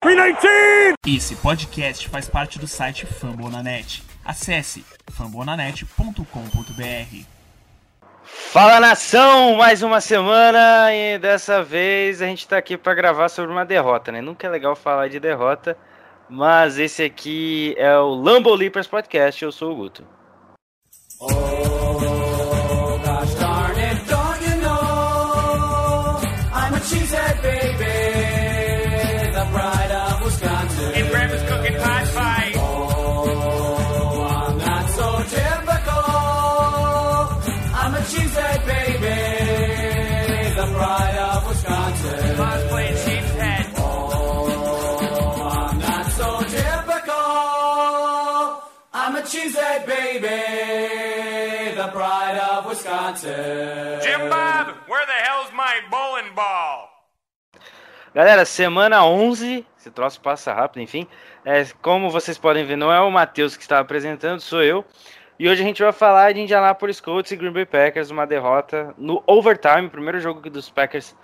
319! Esse podcast faz parte do site Fambonanet. Acesse fambonanet.com.br. Fala nação, mais uma semana e dessa vez a gente tá aqui para gravar sobre uma derrota, né? Nunca é legal falar de derrota, mas esse aqui é o Lambo Leapers Podcast. Eu sou o Guto. And Jim Bob, where the hell's my bowling ball? Galera, semana 11, esse troço passa rápido, enfim. É, como vocês podem ver, não é o Matheus que está apresentando, sou eu. E hoje a gente vai falar de Indianapolis Colts e Green Bay Packers, uma derrota no overtime, primeiro jogo dos Packers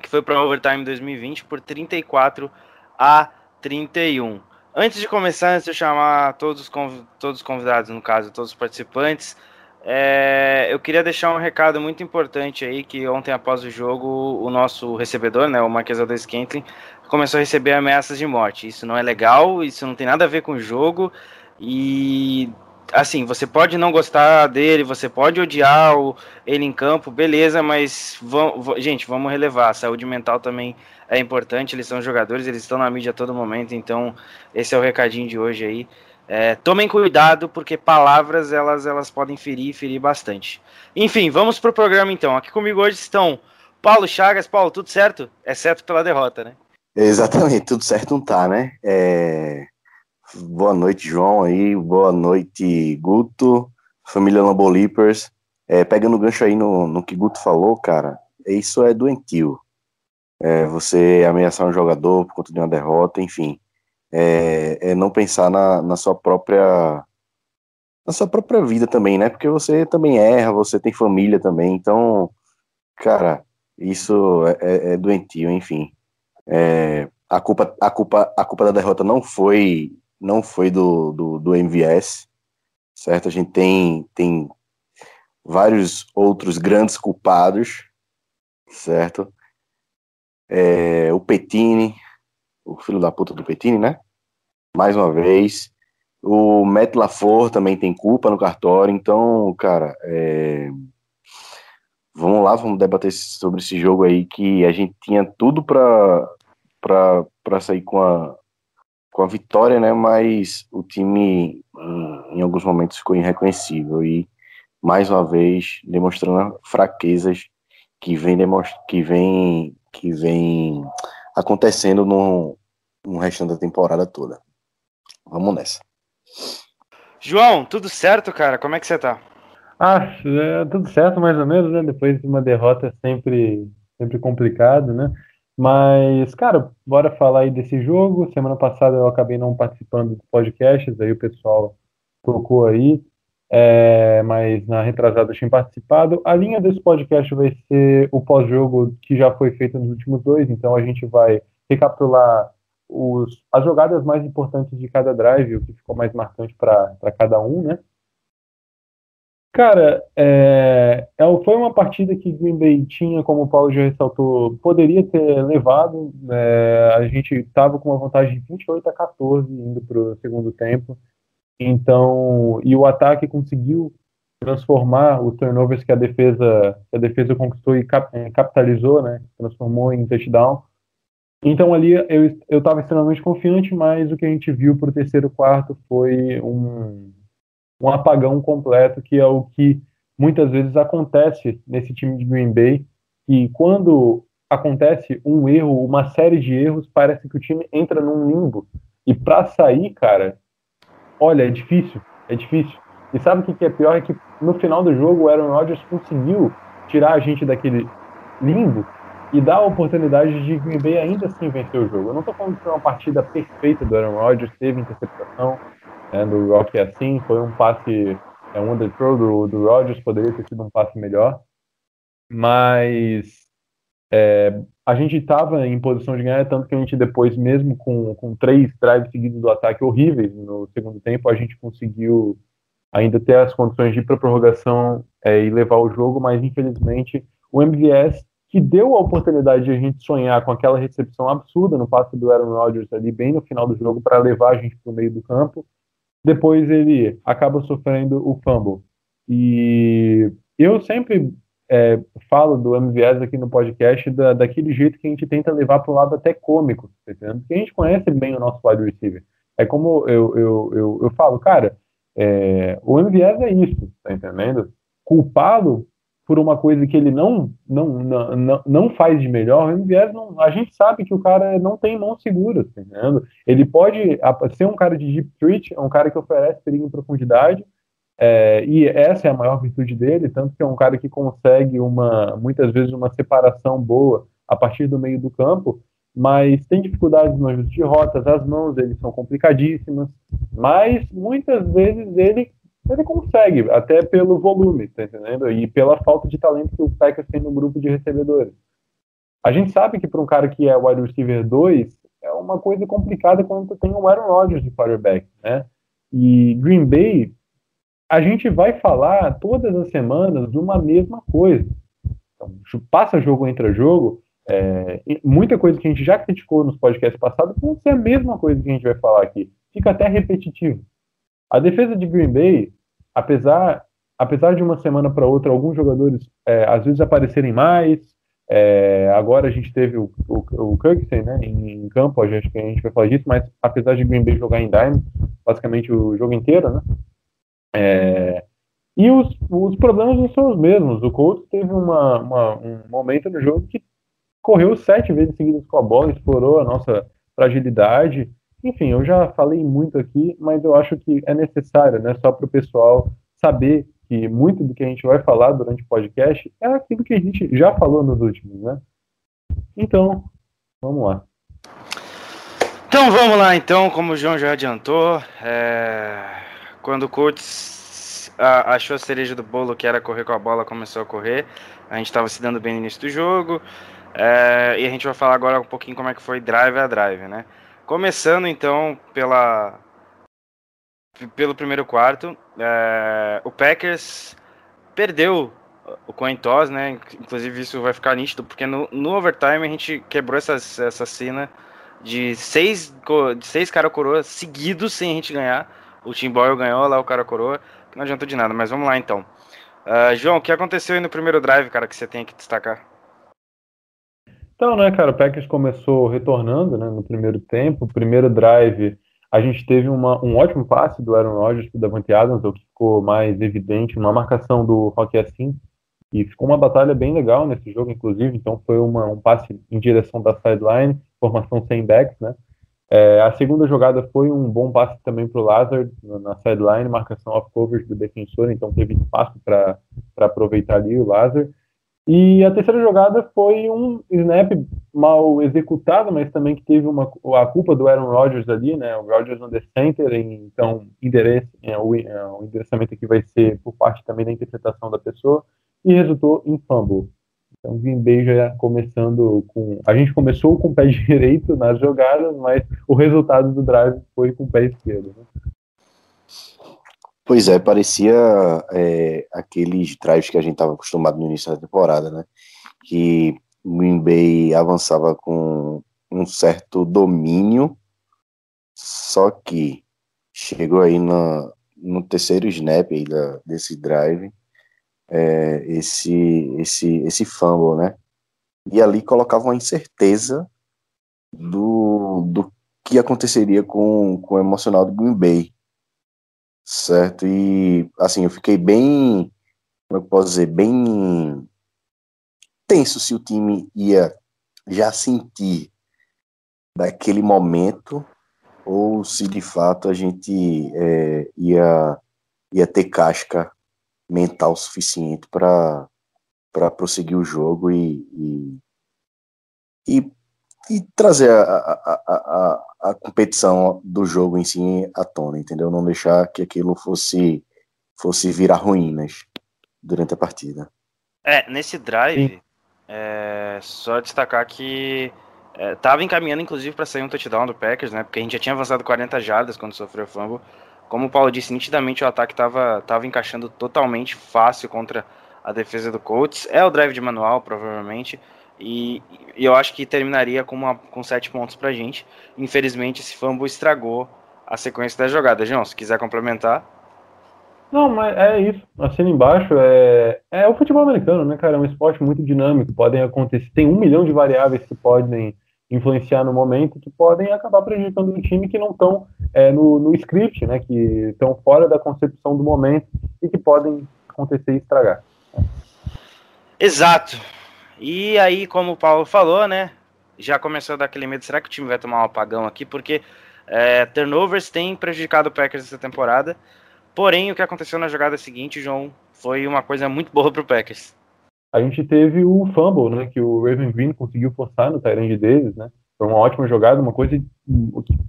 que foi para overtime 2020 por 34 a 31. Antes de começar, antes de eu chamar todos os, todos os convidados, no caso, todos os participantes, é, eu queria deixar um recado muito importante aí, que ontem após o jogo, o nosso recebedor, né, o Marquês Aldes Kentlin, começou a receber ameaças de morte. Isso não é legal, isso não tem nada a ver com o jogo, e assim, você pode não gostar dele, você pode odiar ele em campo, beleza, mas gente, vamos relevar. A saúde mental também é importante. Eles são jogadores, eles estão na mídia a todo momento, então esse é o recadinho de hoje aí. É, tomem cuidado, porque palavras elas, elas podem ferir ferir bastante. Enfim, vamos pro programa então. Aqui comigo hoje estão Paulo Chagas. Paulo, tudo certo? Exceto pela derrota, né? Exatamente, tudo certo não tá, né? É, Boa noite, João aí, boa noite, Guto, família Lambolipers. É, pegando o gancho aí no, no que Guto falou, cara, isso é doentio. É, você ameaçar um jogador por conta de uma derrota, enfim. É, é não pensar na, na sua própria na sua própria vida também, né? Porque você também erra, você tem família também, então, cara, isso é, é- é doentio, enfim. É, a culpa, a culpa, a culpa da derrota não foi, não foi do, do, do MVS, certo? A gente tem, tem vários outros grandes culpados, certo? É, o Petini, o filho da puta do Petini, né? Mais uma vez. O Matt também tem culpa no cartório, então, cara, é, vamos lá, vamos debater sobre esse jogo aí que a gente tinha tudo para para sair com a, com a vitória, né? Mas o time em, em alguns momentos ficou irreconhecível e mais uma vez demonstrando fraquezas que vem que vem que vem acontecendo no, no restante da temporada toda. Vamos nessa. João, tudo certo, cara? Como é que você tá? Ah, é, tudo certo, mais ou menos, né? Depois de uma derrota é sempre, sempre complicado, né? Mas, cara, bora falar aí desse jogo. Semana passada eu acabei não participando dos podcasts, aí o pessoal tocou aí, é, mas na retrasada eu tinha participado. A linha desse podcast vai ser o pós-jogo que já foi feito nos últimos dois, então a gente vai recapitular os, as jogadas mais importantes de cada drive, o que ficou mais marcante para cada um, né? Cara, é, é- foi uma partida que Green Bay tinha, como o Paulo já ressaltou, poderia ter levado. é, a gente estava com uma vantagem de 28 a 14 indo para o segundo tempo. Então, e o ataque conseguiu transformar os turnovers que a defesa, que a defesa conquistou e cap- eh, capitalizou, né? Transformou em touchdown. Então ali eu eu estava extremamente confiante, mas o que a gente viu para o terceiro quarto foi um um apagão completo, que é o que muitas vezes acontece nesse time de Green Bay, e quando acontece um erro, uma série de erros, parece que o time entra num limbo. E para sair, cara, olha, é difícil, é difícil. E sabe o que que é pior? É que no final do jogo o Aaron Rodgers conseguiu tirar a gente daquele limbo e dar a oportunidade de Green Bay ainda assim vencer o jogo. Eu não tô falando que foi uma partida perfeita do Aaron Rodgers, teve interceptação, né, do Rock assim, foi um passe, é um underthrow do, do Rodgers, poderia ter sido um passe melhor, mas é, a gente estava em posição de ganhar, tanto que a gente depois, mesmo com, com três drives seguidos do ataque horríveis no segundo tempo, a gente conseguiu ainda ter as condições de ir para prorrogação é, e levar o jogo, mas infelizmente o MVS, que deu a oportunidade de a gente sonhar com aquela recepção absurda no passe do Aaron Rodgers ali bem no final do jogo para levar a gente para o meio do campo, depois ele acaba sofrendo o fumble. E eu sempre é, falo do MVS aqui no podcast da, daquele jeito que a gente tenta levar para o lado até cômico, tá entendendo? Porque a gente conhece bem o nosso wide receiver. É como eu, eu, eu, eu falo, cara, é, o MVS é isso, tá entendendo? Culpá-lo por uma coisa que ele não, não, não, não faz de melhor, o MVS não, a gente sabe que o cara não tem mãos seguras, tá entendendo? Ele pode ser um cara de deep threat, é um cara que oferece perigo em profundidade, é, e essa é a maior virtude dele, tanto que é um cara que consegue uma, muitas vezes uma separação boa a partir do meio do campo, mas tem dificuldades no ajuste de rotas, as mãos dele são complicadíssimas, mas muitas vezes ele ele consegue, até pelo volume, tá entendendo? E pela falta de talento que o Packers tem no grupo de recebedores. A gente sabe que para um cara que é wide receiver 2, é uma coisa complicada quando tem o Aaron Rodgers de quarterback, né? E Green Bay a gente vai falar todas as semanas de uma mesma coisa. Então, passa jogo, entra jogo. É, muita coisa que a gente já criticou nos podcasts passados vão ser a mesma coisa que a gente vai falar aqui. Fica até repetitivo. A defesa de Green Bay, apesar, apesar de uma semana para outra, alguns jogadores é, às vezes aparecerem mais. É, agora a gente teve o, o, o Kirksey né, em, em campo, acho que a gente vai falar disso, mas apesar de Green Bay jogar em dime, basicamente o jogo inteiro, né? É, e os, os problemas não são os mesmos. O Colts teve uma, uma, um momento no jogo que correu sete vezes seguidas com a bola, explorou a nossa fragilidade. Enfim, eu já falei muito aqui, mas eu acho que é necessário, né, só para o pessoal saber que muito do que a gente vai falar durante o podcast é aquilo que a gente já falou nos últimos, né? Então, vamos lá. Então vamos lá, então, como o João já adiantou, é quando o Colts achou a cereja do bolo, que era correr com a bola, começou a correr. A gente estava se dando bem no início do jogo. É, e a gente vai falar agora um pouquinho como é que foi drive a drive, né? Começando então pela pelo primeiro quarto, é, o Packers perdeu o coin toss, né? Inclusive isso vai ficar nítido porque no, no overtime a gente quebrou essa, essa cena de seis de seis cara coroas seguidos sem a gente ganhar. O Tim Boyle ganhou lá, o cara coroa, não adiantou de nada, mas vamos lá então. Uh, João, o que aconteceu aí no primeiro drive, cara, que você tem que destacar? Então, né, cara, o Packers começou retornando né, no primeiro tempo. primeiro drive, a gente teve uma, um ótimo passe do Aaron Rodgers para Davante Adams, o que ficou mais evidente, uma marcação do Rocky assim, e ficou uma batalha bem legal nesse jogo, inclusive. Então, foi uma, um passe em direção da sideline, formação sem backs, né? É, a segunda jogada foi um bom passe também para o Lazard na sideline, marcação off coverage do defensor, então teve espaço para aproveitar ali o Lazard. E a terceira jogada foi um snap mal executado, mas também que teve uma, a culpa do Aaron Rodgers ali, né? O Rodgers the center, então endereço, é, o, é, o endereçamento aqui vai ser por parte também da interpretação da pessoa, e resultou em fumble. Então, Green Bay já começando com. A gente começou com o pé direito nas jogadas, mas o resultado do drive foi com o pé esquerdo. Né? Pois é, parecia é, aqueles drives que a gente estava acostumado no início da temporada, né? Que Green Bay avançava com um certo domínio, só que chegou aí no, no terceiro snap aí da, desse drive é, esse, esse, esse fumble, né? E ali colocava uma incerteza do, do que aconteceria com, com o emocional do Green Bay, certo? E, assim, eu fiquei bem, como eu posso dizer, bem tenso se o time ia já sentir daquele momento ou se de fato a gente é, ia, ia ter casca mental suficiente para prosseguir o jogo e, e, e, e trazer a, a, a, a, competição do jogo em si à tona, entendeu? Não deixar que aquilo fosse, fosse virar ruínas durante a partida. É, nesse drive, É, só destacar que estava é, encaminhando, inclusive, para sair um touchdown do Packers, né? Porque a gente já tinha avançado 40 jardas quando sofreu o fumble. Como o Paulo disse, nitidamente o ataque estava tava encaixando totalmente fácil contra a defesa do Colts. É o drive de manual, provavelmente. E, e eu acho que terminaria com, uma, com sete pontos pra gente. Infelizmente, esse fumble estragou a sequência da jogada. João, se quiser complementar. Não, mas é isso. Assina embaixo é, é o futebol americano, né, cara? É um esporte muito dinâmico. Podem acontecer. Tem um milhão de variáveis que podem influenciar no momento que podem acabar prejudicando o time que não estão é, no, no script, né? Que estão fora da concepção do momento e que podem acontecer e estragar. Exato. E aí, como o Paulo falou, né? Já começou a dar aquele medo, será que o time vai tomar um apagão aqui? Porque é, turnovers têm prejudicado o Packers essa temporada. Porém, o que aconteceu na jogada seguinte, João, foi uma coisa muito boa para o Packers. A gente teve o fumble, né? Que o Raven Green conseguiu forçar no Tyrande deles, né? Foi uma ótima jogada, uma coisa,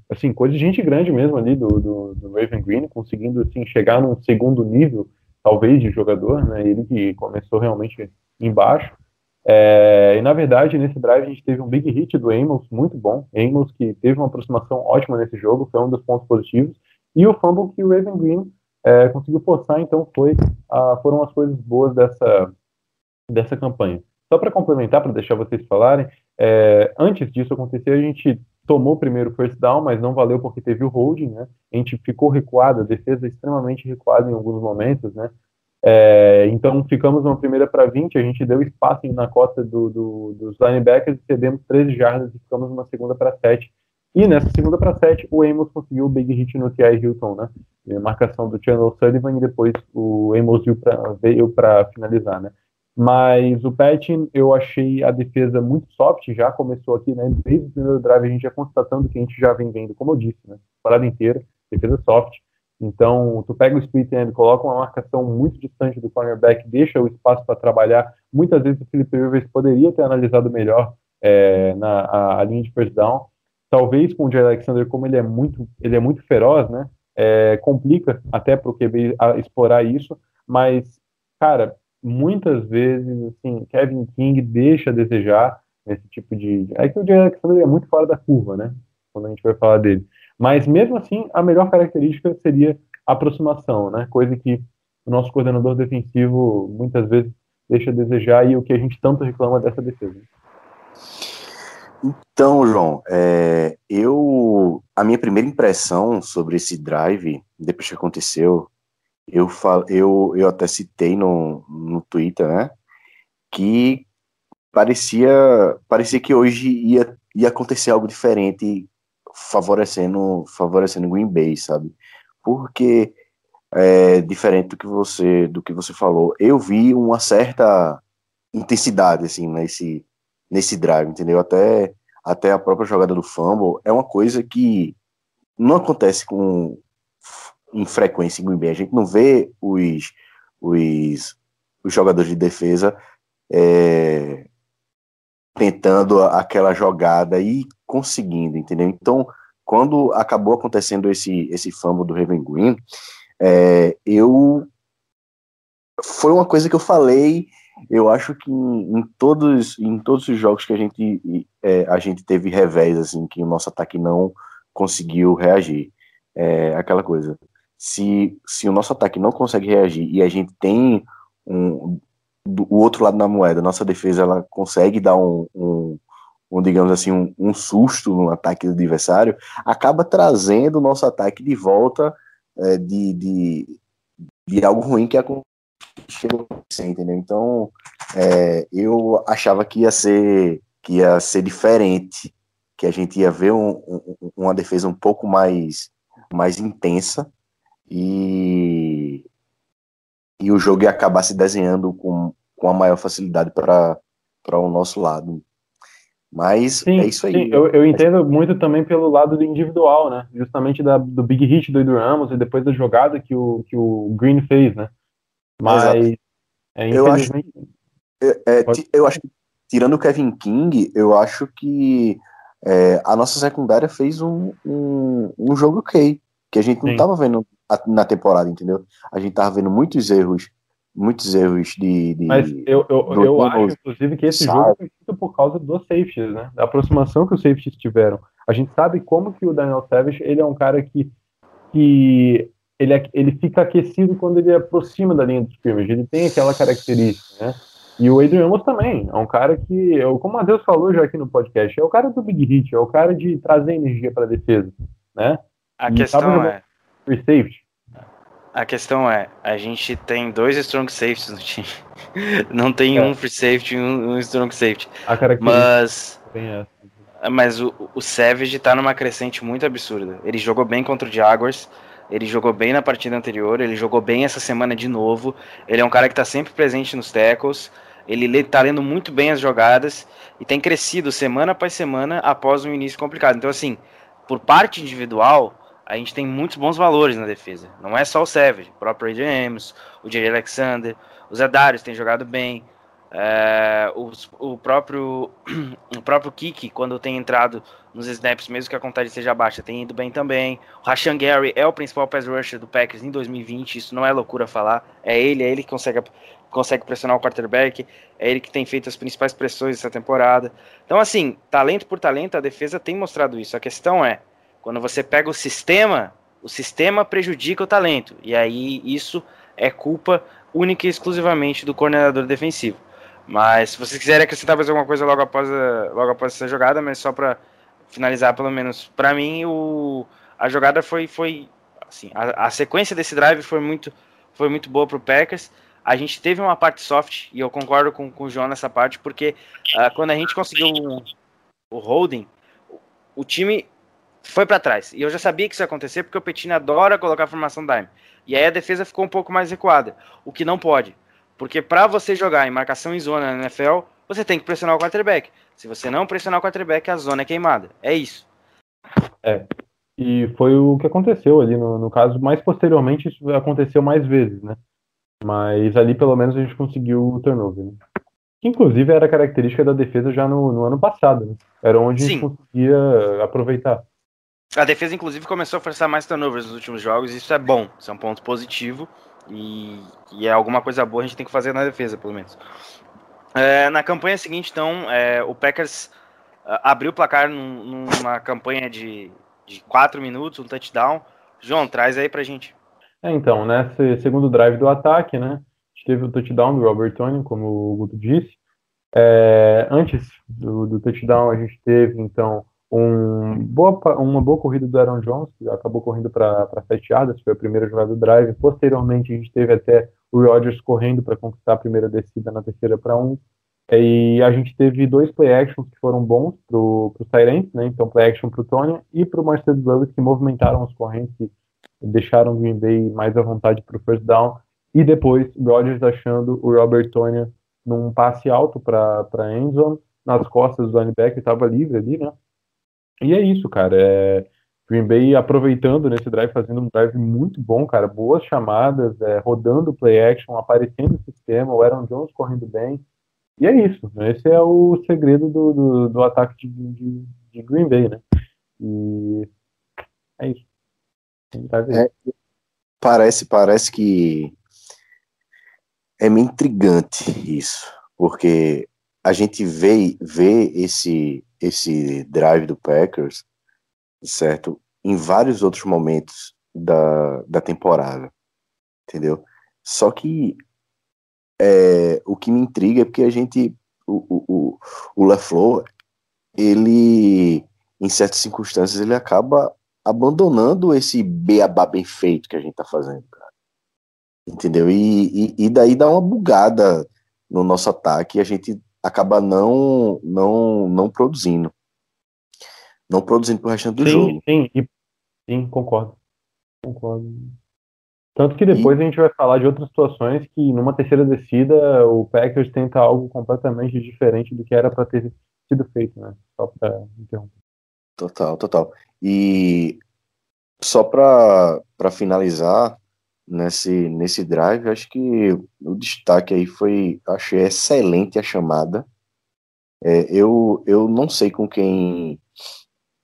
assim, coisa de gente grande mesmo ali do, do, do Raven Green, conseguindo, assim, chegar num segundo nível, talvez, de jogador, né? Ele que começou realmente embaixo. É, e na verdade, nesse drive a gente teve um big hit do Amos, muito bom. Amos que teve uma aproximação ótima nesse jogo, foi um dos pontos positivos. E o fumble que o Raven Green é, conseguiu forçar, então foi, foram as coisas boas dessa, dessa campanha. Só para complementar, para deixar vocês falarem, é, antes disso acontecer, a gente tomou primeiro o first down, mas não valeu porque teve o holding, né? A gente ficou recuado, a defesa extremamente recuada em alguns momentos, né? É, então ficamos uma primeira para 20, a gente deu espaço na costa do, do, dos linebackers e cedemos 13 jardas e ficamos uma segunda para 7. E nessa segunda para 7, o Amos conseguiu o big hit no T.I. Hilton, né? Marcação do Chandler Sullivan e depois o Amos veio para finalizar, né? Mas o Patton, eu achei a defesa muito soft, já começou aqui, né? Desde o primeiro drive a gente já constatando que a gente já vem vendo, como eu disse, né? Parada inteira, defesa soft. Então, tu pega o split end, coloca uma marcação muito distante do cornerback, deixa o espaço para trabalhar. Muitas vezes o Felipe Rivers poderia ter analisado melhor é, na a, a, linha de first down. Talvez com o Jay Alexander, como ele é muito, ele é muito feroz, né? É, complica até para o QB explorar isso, mas, cara, muitas vezes, assim, Kevin King deixa a desejar esse tipo de. É que o Jay Alexander é muito fora da curva, né? Quando a gente vai falar dele. Mas mesmo assim, a melhor característica seria aproximação, né? Coisa que o nosso coordenador defensivo muitas vezes deixa a desejar e o que a gente tanto reclama dessa defesa. Então, João, é, eu a minha primeira impressão sobre esse drive, depois que aconteceu, eu, fal, eu, eu até citei no, no Twitter, né? Que parecia, parecia que hoje ia, ia acontecer algo diferente favorecendo favorecendo Green Bay, sabe? Porque é, diferente do que você do que você falou, eu vi uma certa intensidade assim nesse nesse drive, entendeu? Até até a própria jogada do fumble é uma coisa que não acontece com em frequência em Green Bay. A gente não vê os os, os jogadores de defesa é, tentando aquela jogada e conseguindo, entendeu? Então, quando acabou acontecendo esse, esse fumble do Raven Green, é, eu foi uma coisa que eu falei, eu acho que em, em todos em todos os jogos que a gente é, a gente teve revés assim, que o nosso ataque não conseguiu reagir, é, aquela coisa. Se, se o nosso ataque não consegue reagir e a gente tem um, do, o outro lado da moeda, nossa defesa ela consegue dar um, um, um digamos assim, um, um, susto no ataque do adversário, acaba trazendo o nosso ataque de volta é, de, de, de, algo ruim que aconteceu, entendeu? Então, é, eu achava que ia ser que ia ser diferente, que a gente ia ver uma defesa um pouco mais mais intensa e e o jogo ia acabar se desenhando com, com a maior facilidade para o nosso lado. Mas sim, é isso aí. Sim, eu, eu entendo muito também pelo lado do individual, né? Justamente da, do big hit do Edu Ramos e depois da jogada que o, que o Green fez, né? Mas é, eu acho, é, é, eu acho que, tirando o Kevin King, eu acho que é, a nossa secundária fez um, um, um jogo ok, que a gente não estava vendo na temporada, entendeu? A gente tava vendo muitos erros muitos erros de. de Mas eu, eu, do- eu do- acho, inclusive, que esse sabe? jogo foi feito por causa dos safeties, né? Da aproximação que os safeties tiveram. A gente sabe como que o Daniel Savage, ele é um cara que, que ele, é- ele fica aquecido quando ele aproxima da linha de scrimmage. Ele tem aquela característica, né? E o Adrian Amos também. É um cara que, eu- como o Matheus falou já aqui no podcast, é o cara do Big Hit, é o cara de trazer energia para a defesa, né? A E questão é. Free safety. A questão é, a gente tem dois strong safeties no time. Não tem É. um free safety e um, um strong safety. A Mas, essa. mas o, o Savage tá numa crescente muito absurda. Ele jogou bem contra o Jaguars, ele jogou bem na partida anterior, ele jogou bem essa semana de novo. Ele é um cara que tá sempre presente nos tackles. Ele lê- tá lendo muito bem as jogadas e tem crescido semana após semana após um início complicado. Então, assim, por parte individual, a gente tem muitos bons valores na defesa. Não é só o Savage, o próprio Adrian Amos, o Jerry Alexander, o Zadarius tem jogado bem. é, os- o próprio o próprio Kiki, quando tem entrado nos snaps, mesmo que a contagem seja baixa, tem ido bem também. O Rashan Gary é o principal pass rusher do Packers em 2020, isso não é loucura falar. É ele, é ele que consegue, consegue pressionar o quarterback, é ele que tem feito as principais pressões essa temporada. Então, assim, talento por talento, a defesa tem mostrado isso. A questão é, quando você pega o sistema, o sistema prejudica o talento. E aí isso é culpa única e exclusivamente do coordenador defensivo. Mas se vocês quiserem acrescentar mais alguma coisa logo após, a- logo após essa jogada, mas só para finalizar, pelo menos para mim, o, a jogada foi, foi assim, a, a sequência desse drive foi muito, foi muito boa para o Packers. A gente teve uma parte soft, e eu concordo com, com o João nessa parte, porque ah, quando a gente conseguiu o, o holding, o, o time foi para trás. E eu já sabia que isso ia acontecer, porque o Petini adora colocar a formação dime. E aí a defesa ficou um pouco mais recuada, o que não pode. Porque para você jogar em marcação em zona na NFL, você tem que pressionar o quarterback. Se você não pressionar o quarterback, a zona é queimada. É isso. E foi o que aconteceu ali no, no caso, mais posteriormente isso aconteceu mais vezes, né? Mas ali pelo menos a gente conseguiu o turnover, né? Que inclusive era característica da defesa já no, no ano passado, né? Era onde a gente Sim. conseguia aproveitar. A defesa, inclusive, começou a forçar mais turnovers nos últimos jogos, isso é bom. Isso é um ponto positivo. E, e é alguma coisa boa a gente tem que fazer na defesa, pelo menos. É, na campanha seguinte, então, é, o Packers ah, abriu o placar num- numa campanha de, de 4 minutos, um touchdown. João, traz aí pra gente. É, então, nesse segundo drive do ataque, né? A gente teve o touchdown do Robert Tony, como o Guto disse. É, antes do, do touchdown, a gente teve, então, um boa, uma boa corrida do Aaron Jones, que acabou correndo para 7 yardas, foi a primeira jogada do drive. Posteriormente, a gente teve até o Rodgers correndo para conquistar a primeira descida na terceira para um. E a gente teve dois play actions que foram bons para os Tyrants, né? Então, play action para o Tony e para o Marcelo Lewis, que movimentaram os correntes e deixaram o Green Bay mais à vontade para o first down. E depois, Rodgers achando o Robert Tony num passe alto para a endzone, nas costas do linebacker, estava livre ali, né? E é isso, cara. É, Green Bay aproveitando nesse drive, fazendo um drive muito bom, cara. Boas chamadas, é, rodando play action, aparecendo o sistema, o Aaron Jones correndo bem. E é isso. Esse é o segredo do, do, do ataque de, de, de Green Bay, né? E é isso. É. Parece, parece que é meio intrigante isso, porque a gente vê, vê esse, esse drive do Packers, certo, em vários outros momentos da, da temporada, entendeu? Só que é, o que me intriga é porque a gente, o, o, o, LaFleur, ele, em certas circunstâncias, ele acaba abandonando esse beabá bem feito que a gente tá fazendo, cara. Entendeu? E, e, e daí dá uma bugada no nosso ataque e a gente acaba não, não, não produzindo. Não produzindo pro restante do sim, jogo. sim, e- sim, concordo. Concordo. Tanto que depois a gente vai falar de outras situações que numa terceira descida o Packers tenta algo completamente diferente do que era para ter sido feito, né? Só para interromper. Total, total. E só para finalizar nesse, nesse drive, acho que o destaque aí foi, achei excelente a chamada. É, eu, eu não sei com quem,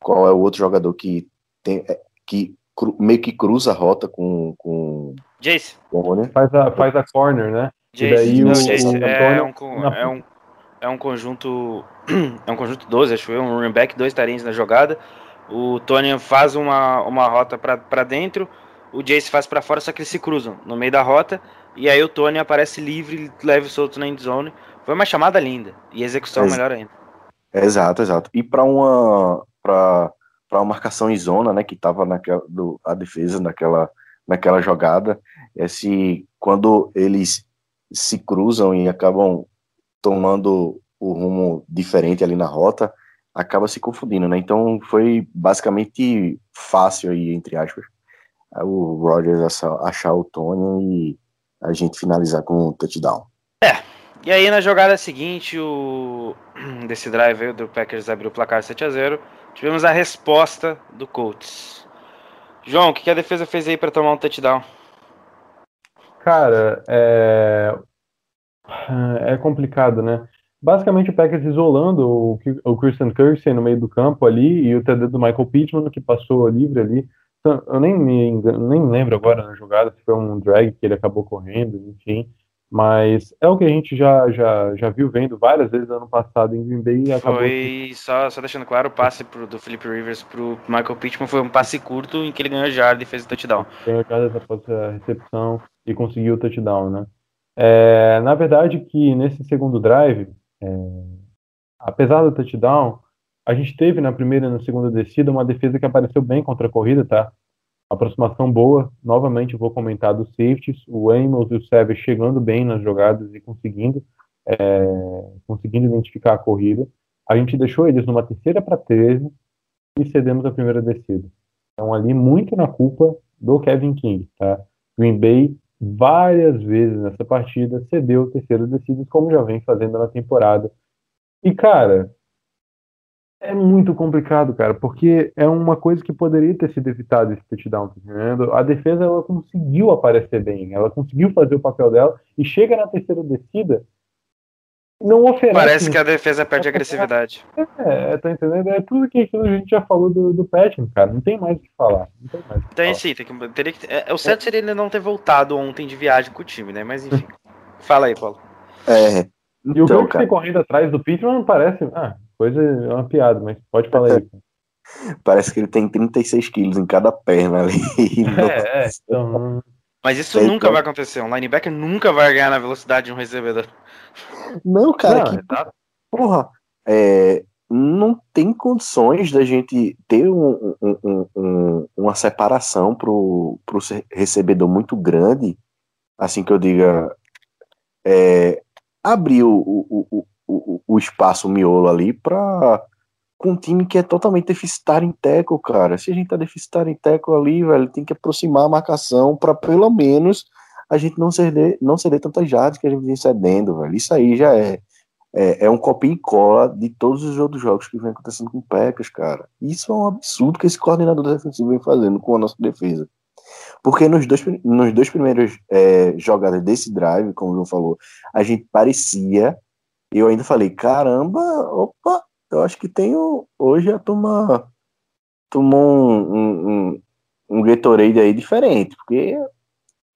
qual é o outro jogador que tem, é, que cru- meio que cruza a rota com, com, Jace, com. Faz a, faz a corner, né? E daí o, Jace, o é, um, na- é, um, é um conjunto. É um conjunto 12, acho eu, um running back, dois tarins na jogada. O Tony faz uma, uma rota pra dentro, o Jace faz pra fora, só que eles se cruzam no meio da rota. E aí o Tony aparece livre, leve solto na endzone. Foi uma chamada linda. E execução Ex- melhor ainda. Exato, exato. E para uma para para uma marcação em zona, né, que estava naquela do, a defesa naquela naquela jogada, esse quando eles se cruzam e acabam tomando o rumo diferente ali na rota, acaba se confundindo, né? Então foi basicamente fácil aí entre aspas o Rogers achar, achar o Tony e a gente finalizar com um touchdown. E aí na jogada seguinte, o desse drive aí, do Packers abriu o placar 7 a 0 tivemos a resposta do Colts. João, o que, que a defesa fez aí pra tomar um touchdown? Cara, é... é complicado, né? Basicamente o Packers isolando o, o Christian Kirksey no meio do campo ali e o TD do Michael Pittman que passou livre ali. Então, Eu nem me engano, nem lembro agora na jogada se foi um drag que ele acabou correndo, enfim. Mas é o que a gente já, já, já viu vendo várias vezes ano passado em Green Bay e acabou Foi, só, só deixando claro, o passe pro, do Philip Rivers pro Michael Pittman foi um passe curto em que ele ganhou jarda e fez o touchdown. ganhou jardas após a recepção e conseguiu o touchdown, né? É, na verdade que nesse segundo drive, é, apesar do touchdown, a gente teve na primeira e na segunda descida uma defesa que apareceu bem contra a corrida, tá? Aproximação boa, novamente vou comentar dos safeties, o Amos e o Savage chegando bem nas jogadas e conseguindo, é, conseguindo identificar a corrida. A gente deixou eles numa terceira para 13 e cedemos a primeira descida. Então ali muito na culpa do Kevin King, tá? Green Bay várias vezes nessa partida cedeu terceiras descidas, como já vem fazendo na temporada. E cara, é muito complicado, cara, porque é uma coisa que poderia ter sido evitado esse touchdown, tá entendendo? A defesa ela conseguiu aparecer bem, ela conseguiu fazer o papel dela e chega na terceira descida não oferece. Parece que a defesa perde agressividade. É, tá entendendo? É tudo que a gente já falou do, do Patton, cara. Não tem mais o que falar. Não tem mais o que Tem falar. sim, tem que, teria que, é, o certo seria ele não ter voltado ontem de viagem com o time, né? Mas enfim. Fala aí, Paulo. É, E o então, Kirk cara, correndo atrás do Pittman parece. Ah, coisa é uma piada, mas pode falar aí. parece que ele tem 36 quilos em cada perna ali. É, é, então. Mas isso Sei, nunca então. vai acontecer. Um linebacker nunca vai ganhar na velocidade de um recebedor. Não, cara, Não, que exato. porra, é, não tem condições da gente ter um- um- um- um- uma separação pro, pro recebedor muito grande, assim que eu diga, é, abrir o, o, o, o, o espaço, o miolo ali para com um time que é totalmente deficitário em teco, cara. Se a gente tá deficitário em teco ali, velho, tem que aproximar a marcação para pelo menos a gente não ceder, não ceder tantas jardas que a gente vem cedendo, velho. Isso aí já é, é, é um copia e cola de todos os outros jogos que vem acontecendo com o Packers, cara. Isso é um absurdo que esse coordenador defensivo vem fazendo com a nossa defesa. Porque nos dois, nos dois primeiros é, jogadas desse drive, como o João falou, a gente parecia. Eu ainda falei, caramba, opa, eu acho que tem o- hoje a turma tomou um, um, um, um Gatorade aí diferente, porque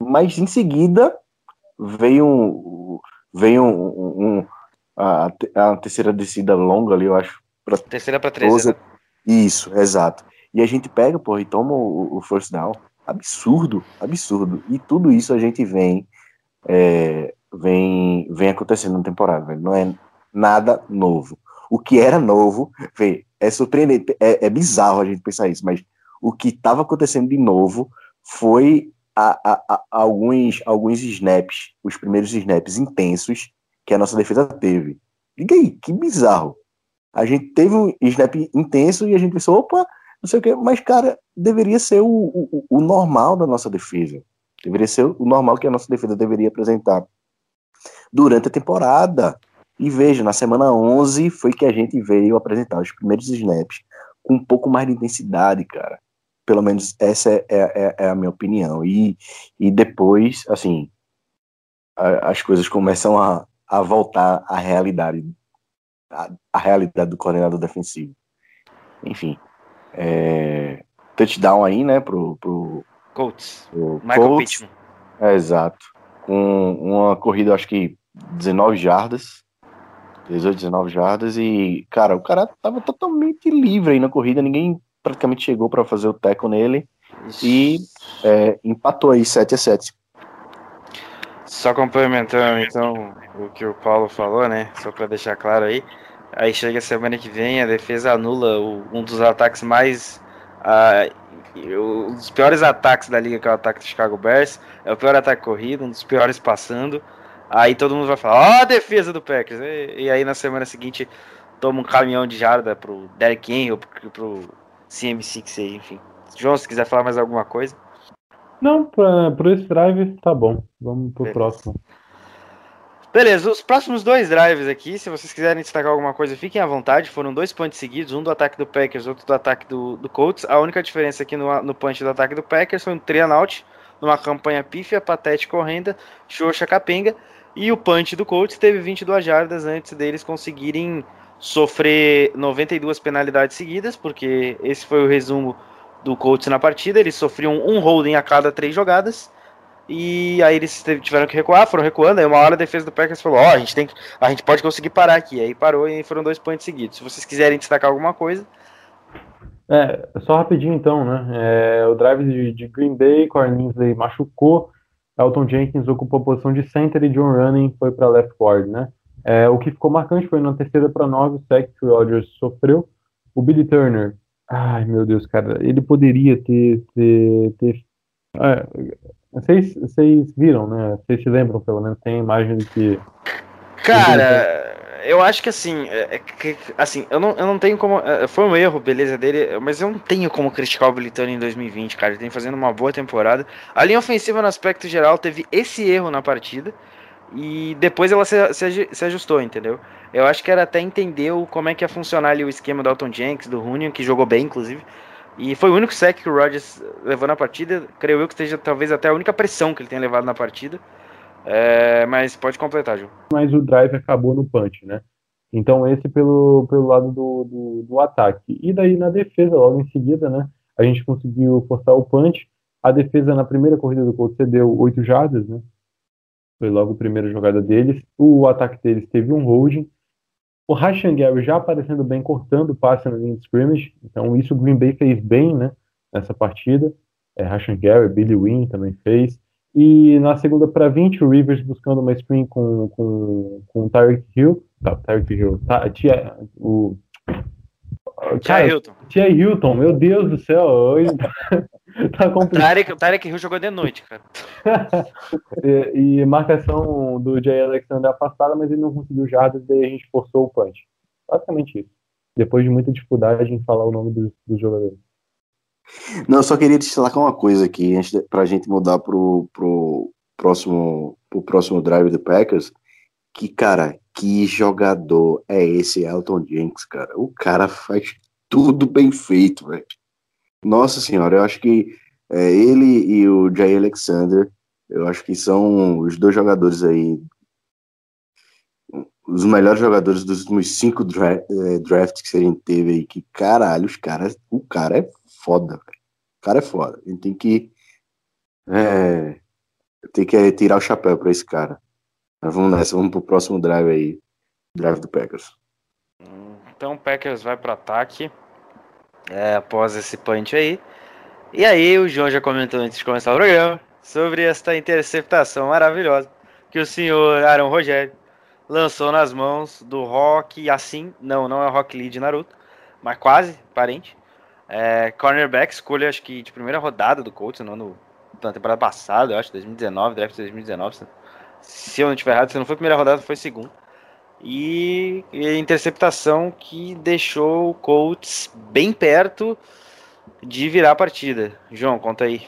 mas em seguida veio um, veio um, um- a, a terceira descida longa ali, eu acho, pra Terceira 13. Doze. Né? isso, exato. E a gente pega, pô, e toma o, o first down. Absurdo, absurdo. E tudo isso a gente vem é, vem vem acontecendo na temporada, velho. Não é nada novo. O que era novo, vê, é surpreendente, é, é bizarro a gente pensar isso, mas o que estava acontecendo de novo foi a, a- a- alguns, alguns snaps, os primeiros snaps intensos que a nossa defesa teve. Liga aí, que bizarro. A gente teve um snap intenso e a gente pensou, opa, não sei o que, mas, cara, deveria ser o, o, o normal da nossa defesa. Deveria ser o normal que a nossa defesa deveria apresentar durante a temporada. E veja, na semana 11 foi que a gente veio apresentar os primeiros snaps com um pouco mais de intensidade, cara. Pelo menos essa é, é- é a minha opinião. E, e depois, assim, a- as coisas começam a, a voltar à realidade, a, a realidade do coordenador defensivo. Enfim, é, touchdown aí, né, pro, pro, Colts. pro Michael Colts. Pittman. É, exato. com uma corrida, acho que 19 jardas. 18, 19 jardas e, cara, o cara tava totalmente livre aí na corrida, ninguém praticamente chegou para fazer o teco nele e é, empatou aí 7 a 7 Só complementando então o que o Paulo falou, né? Só para deixar claro aí. Aí chega a semana que vem, a defesa anula o, um dos ataques mais. Uh, um dos piores ataques da liga, que é o ataque do Chicago Bears. É o pior ataque corrido, um dos piores passando. Aí todo mundo vai falar, ó, oh, a defesa do Packers. E, e, aí na semana seguinte toma um caminhão de jarda pro Derek Henry ou pro, pro CM6 aí, enfim. João, se quiser falar mais alguma coisa. Não, pra, por esse drive tá bom. Vamos pro Beleza. próximo. Beleza, os próximos dois drives aqui, se vocês quiserem destacar alguma coisa, fiquem à vontade. Foram dois pontos seguidos, um do ataque do Packers, outro do ataque do, do Colts. A única diferença aqui no, no punch do ataque do Packers foi um three out, numa campanha pífia, patética, horrenda, xoxa, capenga. E o punch do Colts teve 22 jardas antes deles conseguirem sofrer 92 penalidades seguidas, porque esse foi o resumo do Colts na partida. Eles sofriam um holding a cada três jogadas. E aí eles tiveram que recuar, foram recuando. Aí uma hora a defesa do Packers falou: Ó, oh, a gente tem que, a gente pode conseguir parar aqui. Aí parou e foram dois pontos seguidos. Se vocês quiserem destacar alguma coisa. É, só rapidinho então, né? É, o drive de, de Green Bay, Corninsley machucou. Elton Jenkins ocupou a posição de center e John Running foi para left guard, né? É, o que ficou marcante foi na terceira para nove, o sec que o Rodgers sofreu. O Billy Turner, ai meu Deus, cara, ele poderia ter. ter, ter é, vocês, vocês viram, né? Vocês se lembram, pelo menos, tem a imagem de que. Cara, eu acho que assim, é, é, que, assim, eu não, eu não tenho como. É, foi um erro, beleza, dele, mas eu não tenho como criticar o Bilitano em 2020, cara. Ele tem fazendo uma boa temporada. A linha ofensiva, no aspecto geral, teve esse erro na partida. E depois ela se, se, se ajustou, entendeu? Eu acho que era até entender o, como é que ia funcionar ali o esquema do Alton Jenks, do Runion, que jogou bem, inclusive. E foi o único sec que o Rodgers levou na partida. Creio eu que seja talvez até a única pressão que ele tenha levado na partida. É, mas pode completar, Ju. Mas o drive acabou no punch, né? Então esse pelo, pelo lado do, do, do, ataque. E daí na defesa, logo em seguida, né? A gente conseguiu forçar o punch. A defesa na primeira corrida do Colts cedeu 8 jardas, né? Foi logo a primeira jogada deles. O ataque deles teve um holding. O Rashan Gary já aparecendo bem, cortando o passe na linha de scrimmage. Então isso o Green Bay fez bem, né? Nessa partida. É, Rashan Gary, Billy Wynn também fez. E na segunda para 20, o Rivers buscando uma screen com, com, com o Tyreek Hill. Tá, Tyreek Hill. Tá, tia, o. Tia Hilton. Tia Hilton, meu Deus do céu. Hoje tá complicado. O Tyreek Hill jogou de noite, cara. e, e, marcação do Jay Alexander afastada, mas ele não conseguiu jardas, daí a gente forçou o punch. Basicamente isso. Depois de muita dificuldade em falar o nome dos, dos jogadores. Não, eu só queria destacar uma coisa aqui, antes pra gente mudar pro, pro, próximo, pro próximo drive do Packers, que, cara, que jogador é esse Elton Jenks, cara? O cara faz tudo bem feito, velho. Nossa senhora, eu acho que é, ele e o Jay Alexander, eu acho que são os dois jogadores aí, os melhores jogadores dos últimos cinco dra é, drafts que a gente teve aí, que caralho, os caras, o cara é foda, velho. O cara é foda. A gente tem que. É, tem que tirar o chapéu pra esse cara. Mas vamos nessa, vamos pro próximo drive aí. Drive do Packers. Então o Packers vai pro ataque. É, após esse punch aí. E aí o João já comentou antes de começar o programa sobre esta interceptação maravilhosa que o senhor Aaron Rogério lançou nas mãos do Rock assim, não, não é o Rock Lee de Naruto, mas quase, parente. É, cornerback, escolha acho que de primeira rodada do Colts, não no, na temporada passada, eu acho, 2019, draft 2019. Se eu não estiver errado, se não foi primeira rodada, foi segunda. E, e interceptação que deixou o Colts bem perto de virar a partida. João, conta aí.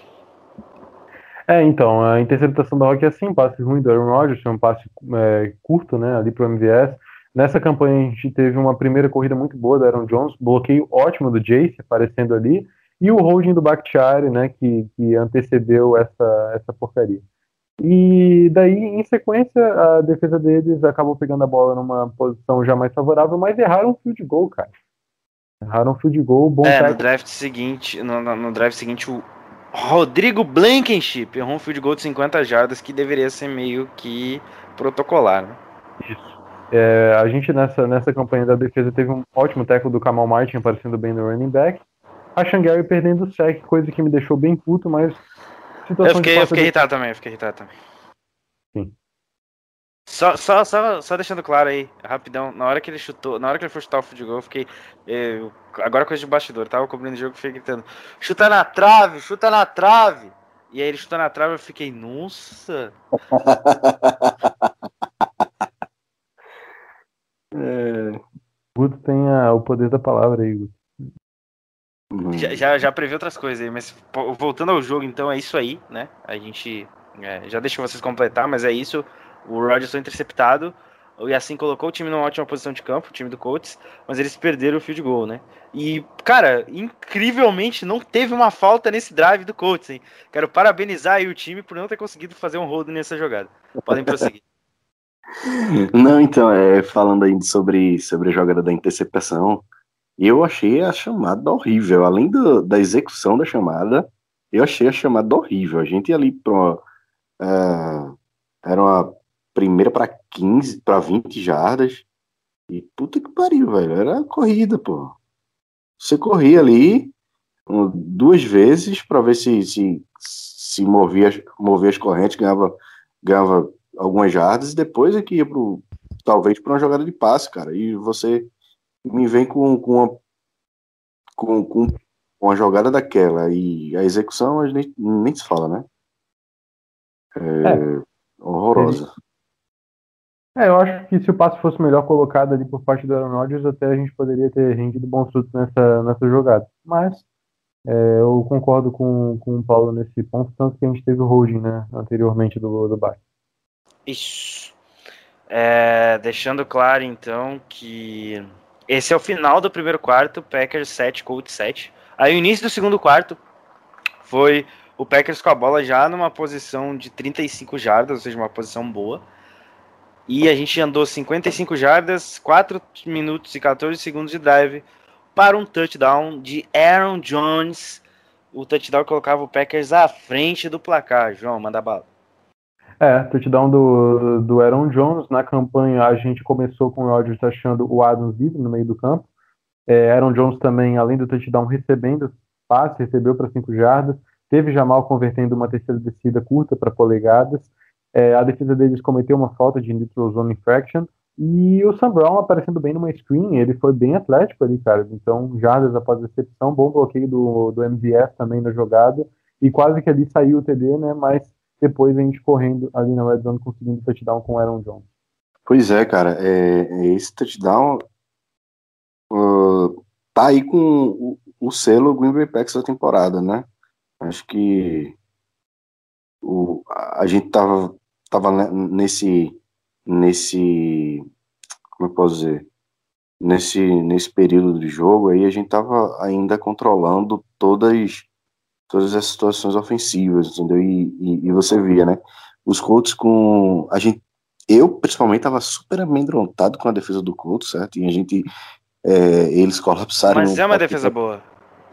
É, então, a interceptação da Rock é assim, passe ruim do Aaron Rodgers, foi um passe é, curto, né, ali pro MVS. Nessa campanha a gente teve uma primeira corrida muito boa do Aaron Jones, bloqueio ótimo do Jace aparecendo ali, e o holding do Bakhtiari, né, que, que antecedeu essa, essa porcaria. E daí, em sequência, a defesa deles acabou pegando a bola numa posição já mais favorável, mas erraram um field goal, cara. Erraram um field goal, bom É, no draft seguinte, no, no draft seguinte, o, Rodrigo Blankenship errou um field goal de 50 jardas que deveria ser meio que protocolar, né? Isso. É, a gente nessa, nessa campanha da defesa teve um ótimo tackle do Kamal Martin aparecendo bem no running back. A Shangari perdendo o sec, coisa que me deixou bem puto, mas eu fiquei, eu fiquei irritado também, eu fiquei irritado também. Sim. Só, só, só, só deixando claro aí, rapidão, na hora que ele chutou, na hora que ele foi chutar o field goal, eu fiquei. Eu, agora coisa de bastidor, tava cobrindo o jogo, fiquei gritando, chuta na trave, chuta na trave! E aí ele chutou na trave, eu fiquei, nossa! é... Guto tem a, o poder da palavra aí, Guto. Já, já, já previ outras coisas aí, mas voltando ao jogo, então é isso aí, né? A gente é, já deixa vocês completar, mas é isso. O Rodgers foi interceptado e assim colocou o time numa ótima posição de campo, o time do Colts, mas eles perderam o field goal, né? E, cara, incrivelmente não teve uma falta nesse drive do Colts, hein? Quero parabenizar aí o time por não ter conseguido fazer um hold nessa jogada. Podem prosseguir. Não, então, é, falando aí sobre, sobre a jogada da interceptação, eu achei a chamada horrível. Além do, da execução da chamada, eu achei a chamada horrível. A gente ia ali para uh, era uma primeira para 15, para 20 jardas. E puta que pariu, velho. Era corrida, pô. Você corria ali um, duas vezes para ver se, se, se movia, movia as correntes, ganhava, ganhava algumas jardas, e depois é que ia pro, talvez para uma jogada de passe, cara. E você me vem com, com, uma, com, com uma jogada daquela e a execução a gente nem, nem se fala, né? É, é. horrorosa. É, eu acho que se o passe fosse melhor colocado ali por parte do Aaron Rodgers, até a gente poderia ter rendido bons frutos nessa, nessa jogada. Mas é, eu concordo com, com o Paulo nesse ponto, tanto que a gente teve o holding né, anteriormente do, do Bar. Isso. É, deixando claro, então, que esse é o final do primeiro quarto, Packers 7, Colts 7. Aí o início do segundo quarto foi o Packers com a bola já numa posição de 35 jardas, ou seja, uma posição boa. E a gente andou 55 jardas, 4 minutos e 14 segundos de drive para um touchdown de Aaron Jones. O touchdown colocava o Packers à frente do placar. João, manda bala. É, touchdown do, do Aaron Jones. Na campanha a gente começou com o Rodgers achando o Adams livre no meio do campo. É, Aaron Jones também, além do touchdown, recebendo passe, recebeu para 5 jardas. Teve Jamal convertendo uma terceira descida curta para polegadas. É, a defesa deles cometeu uma falta de neutral zone infraction. E o Sam Brown aparecendo bem numa screen, ele foi bem atlético ali, cara. Então, jardas após a recepção, bom bloqueio do, do MVS também na jogada. E quase que ali saiu o TD, né? Mas depois a gente correndo ali na red zone conseguindo touchdown com o Aaron Jones. Pois é, cara, é, esse touchdown uh, tá aí com o, o, selo Green Bay Packers da temporada, né? Acho que o, a gente tava, tava nesse, nesse, como eu posso dizer, nesse, nesse período de jogo aí a gente tava ainda controlando todas todas as situações ofensivas, entendeu? E, e, e você via, né? Os Colts com. A gente, eu, principalmente, estava super amedrontado com a defesa do Colts, certo? E a gente. É, eles colapsaram. Mas é uma defesa boa.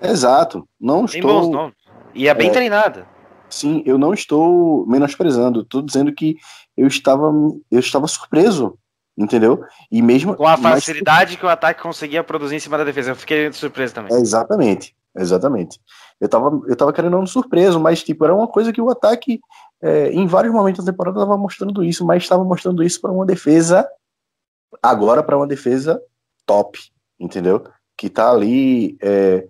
Exato. Não Tem estou. Bons nomes. E é bem é, treinada. Sim, eu não estou menosprezando. Estou dizendo que eu estava, eu estava surpreso entendeu? E mesmo com a facilidade mas... que o ataque conseguia produzir em cima da defesa, eu fiquei surpreso também. É, exatamente, exatamente. Eu tava, eu tava querendo um surpreso, mas tipo, era uma coisa que o ataque, é, em vários momentos da temporada, estava mostrando isso, mas estava mostrando isso para uma defesa, agora para uma defesa top, entendeu? Que tá ali, é,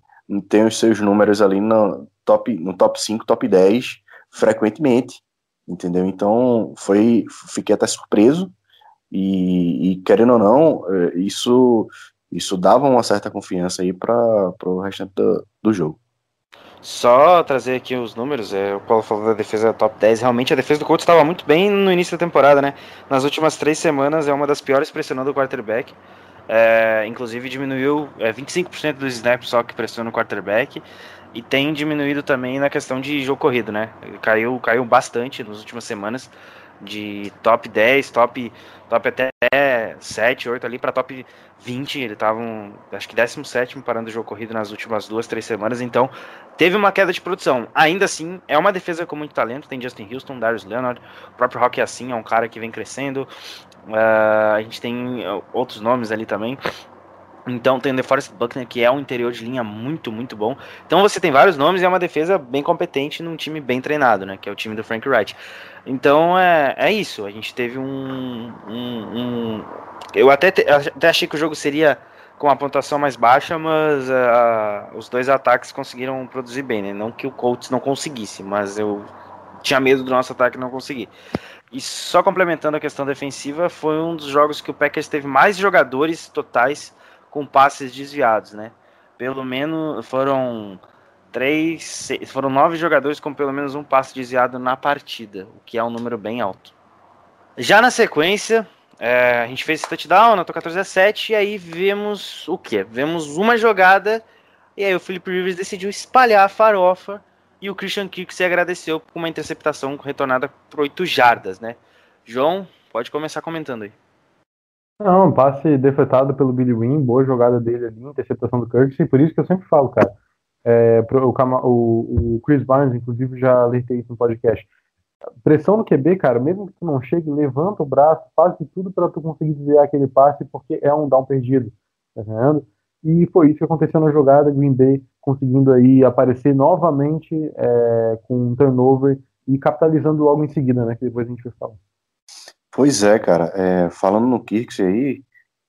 tem os seus números ali no top, no top 5, top 10, frequentemente, entendeu? Então, foi, fiquei até surpreso, e, e querendo ou não, é, isso, isso dava uma certa confiança aí para o restante do, do jogo. Só trazer aqui os números, é, o Paulo falou da defesa top 10, realmente a defesa do Colts estava muito bem no início da temporada, né? Nas últimas três semanas é uma das piores pressionando o quarterback. É, inclusive diminuiu é, 25% dos snaps só que pressiona o quarterback e tem diminuído também na questão de jogo corrido, né? Caiu, caiu bastante nas últimas semanas. De top 10, top, top até 7, 8 ali para top 20. Ele tava, um, acho que 17 parando o jogo corrido nas últimas duas, três semanas. Então, teve uma queda de produção. Ainda assim, é uma defesa com muito talento. Tem Justin Houston, Darius Leonard, o próprio Rock assim é um cara que vem crescendo. Uh, a gente tem outros nomes ali também. Então tem o DeForest Buckner, que é um interior de linha muito, muito bom. Então você tem vários nomes e é uma defesa bem competente num time bem treinado, né? Que é o time do Frank Wright. Então é, é isso. A gente teve um. um, um... eu até, te, até achei que o jogo seria com uma pontuação mais baixa, mas uh, os dois ataques conseguiram produzir bem, né? Não que o Colts não conseguisse, mas eu tinha medo do nosso ataque não conseguir. E só complementando a questão defensiva, foi um dos jogos que o Packers teve mais jogadores totais com passes desviados, né? Pelo menos foram três, seis, foram nove jogadores com pelo menos um passe desviado na partida, o que é um número bem alto. Já na sequência, é, a gente fez esse touchdown, anotou 14 a 7, e aí vemos o que? Vemos uma jogada, e aí o Philip Rivers decidiu espalhar a farofa, e o Christian Kirk se agradeceu com uma interceptação retornada por 8 jardas, né? João, pode começar comentando aí. Não, passe defletado pelo Billy Wynn, boa jogada dele ali, interceptação do Kirk, e por isso que eu sempre falo, cara. É, o, o, o, Chris Barnes, inclusive, já alertei isso no podcast. Pressão no QB, cara, mesmo que tu não chegue, levanta o braço, faz de tudo para tu conseguir desviar aquele passe, porque é um down perdido, tá vendo? E foi isso que aconteceu na jogada, Green Bay conseguindo aí aparecer novamente é, com um turnover e capitalizando logo em seguida, né, que depois a gente vai falar. Pois é, cara. É, falando no Kirks aí,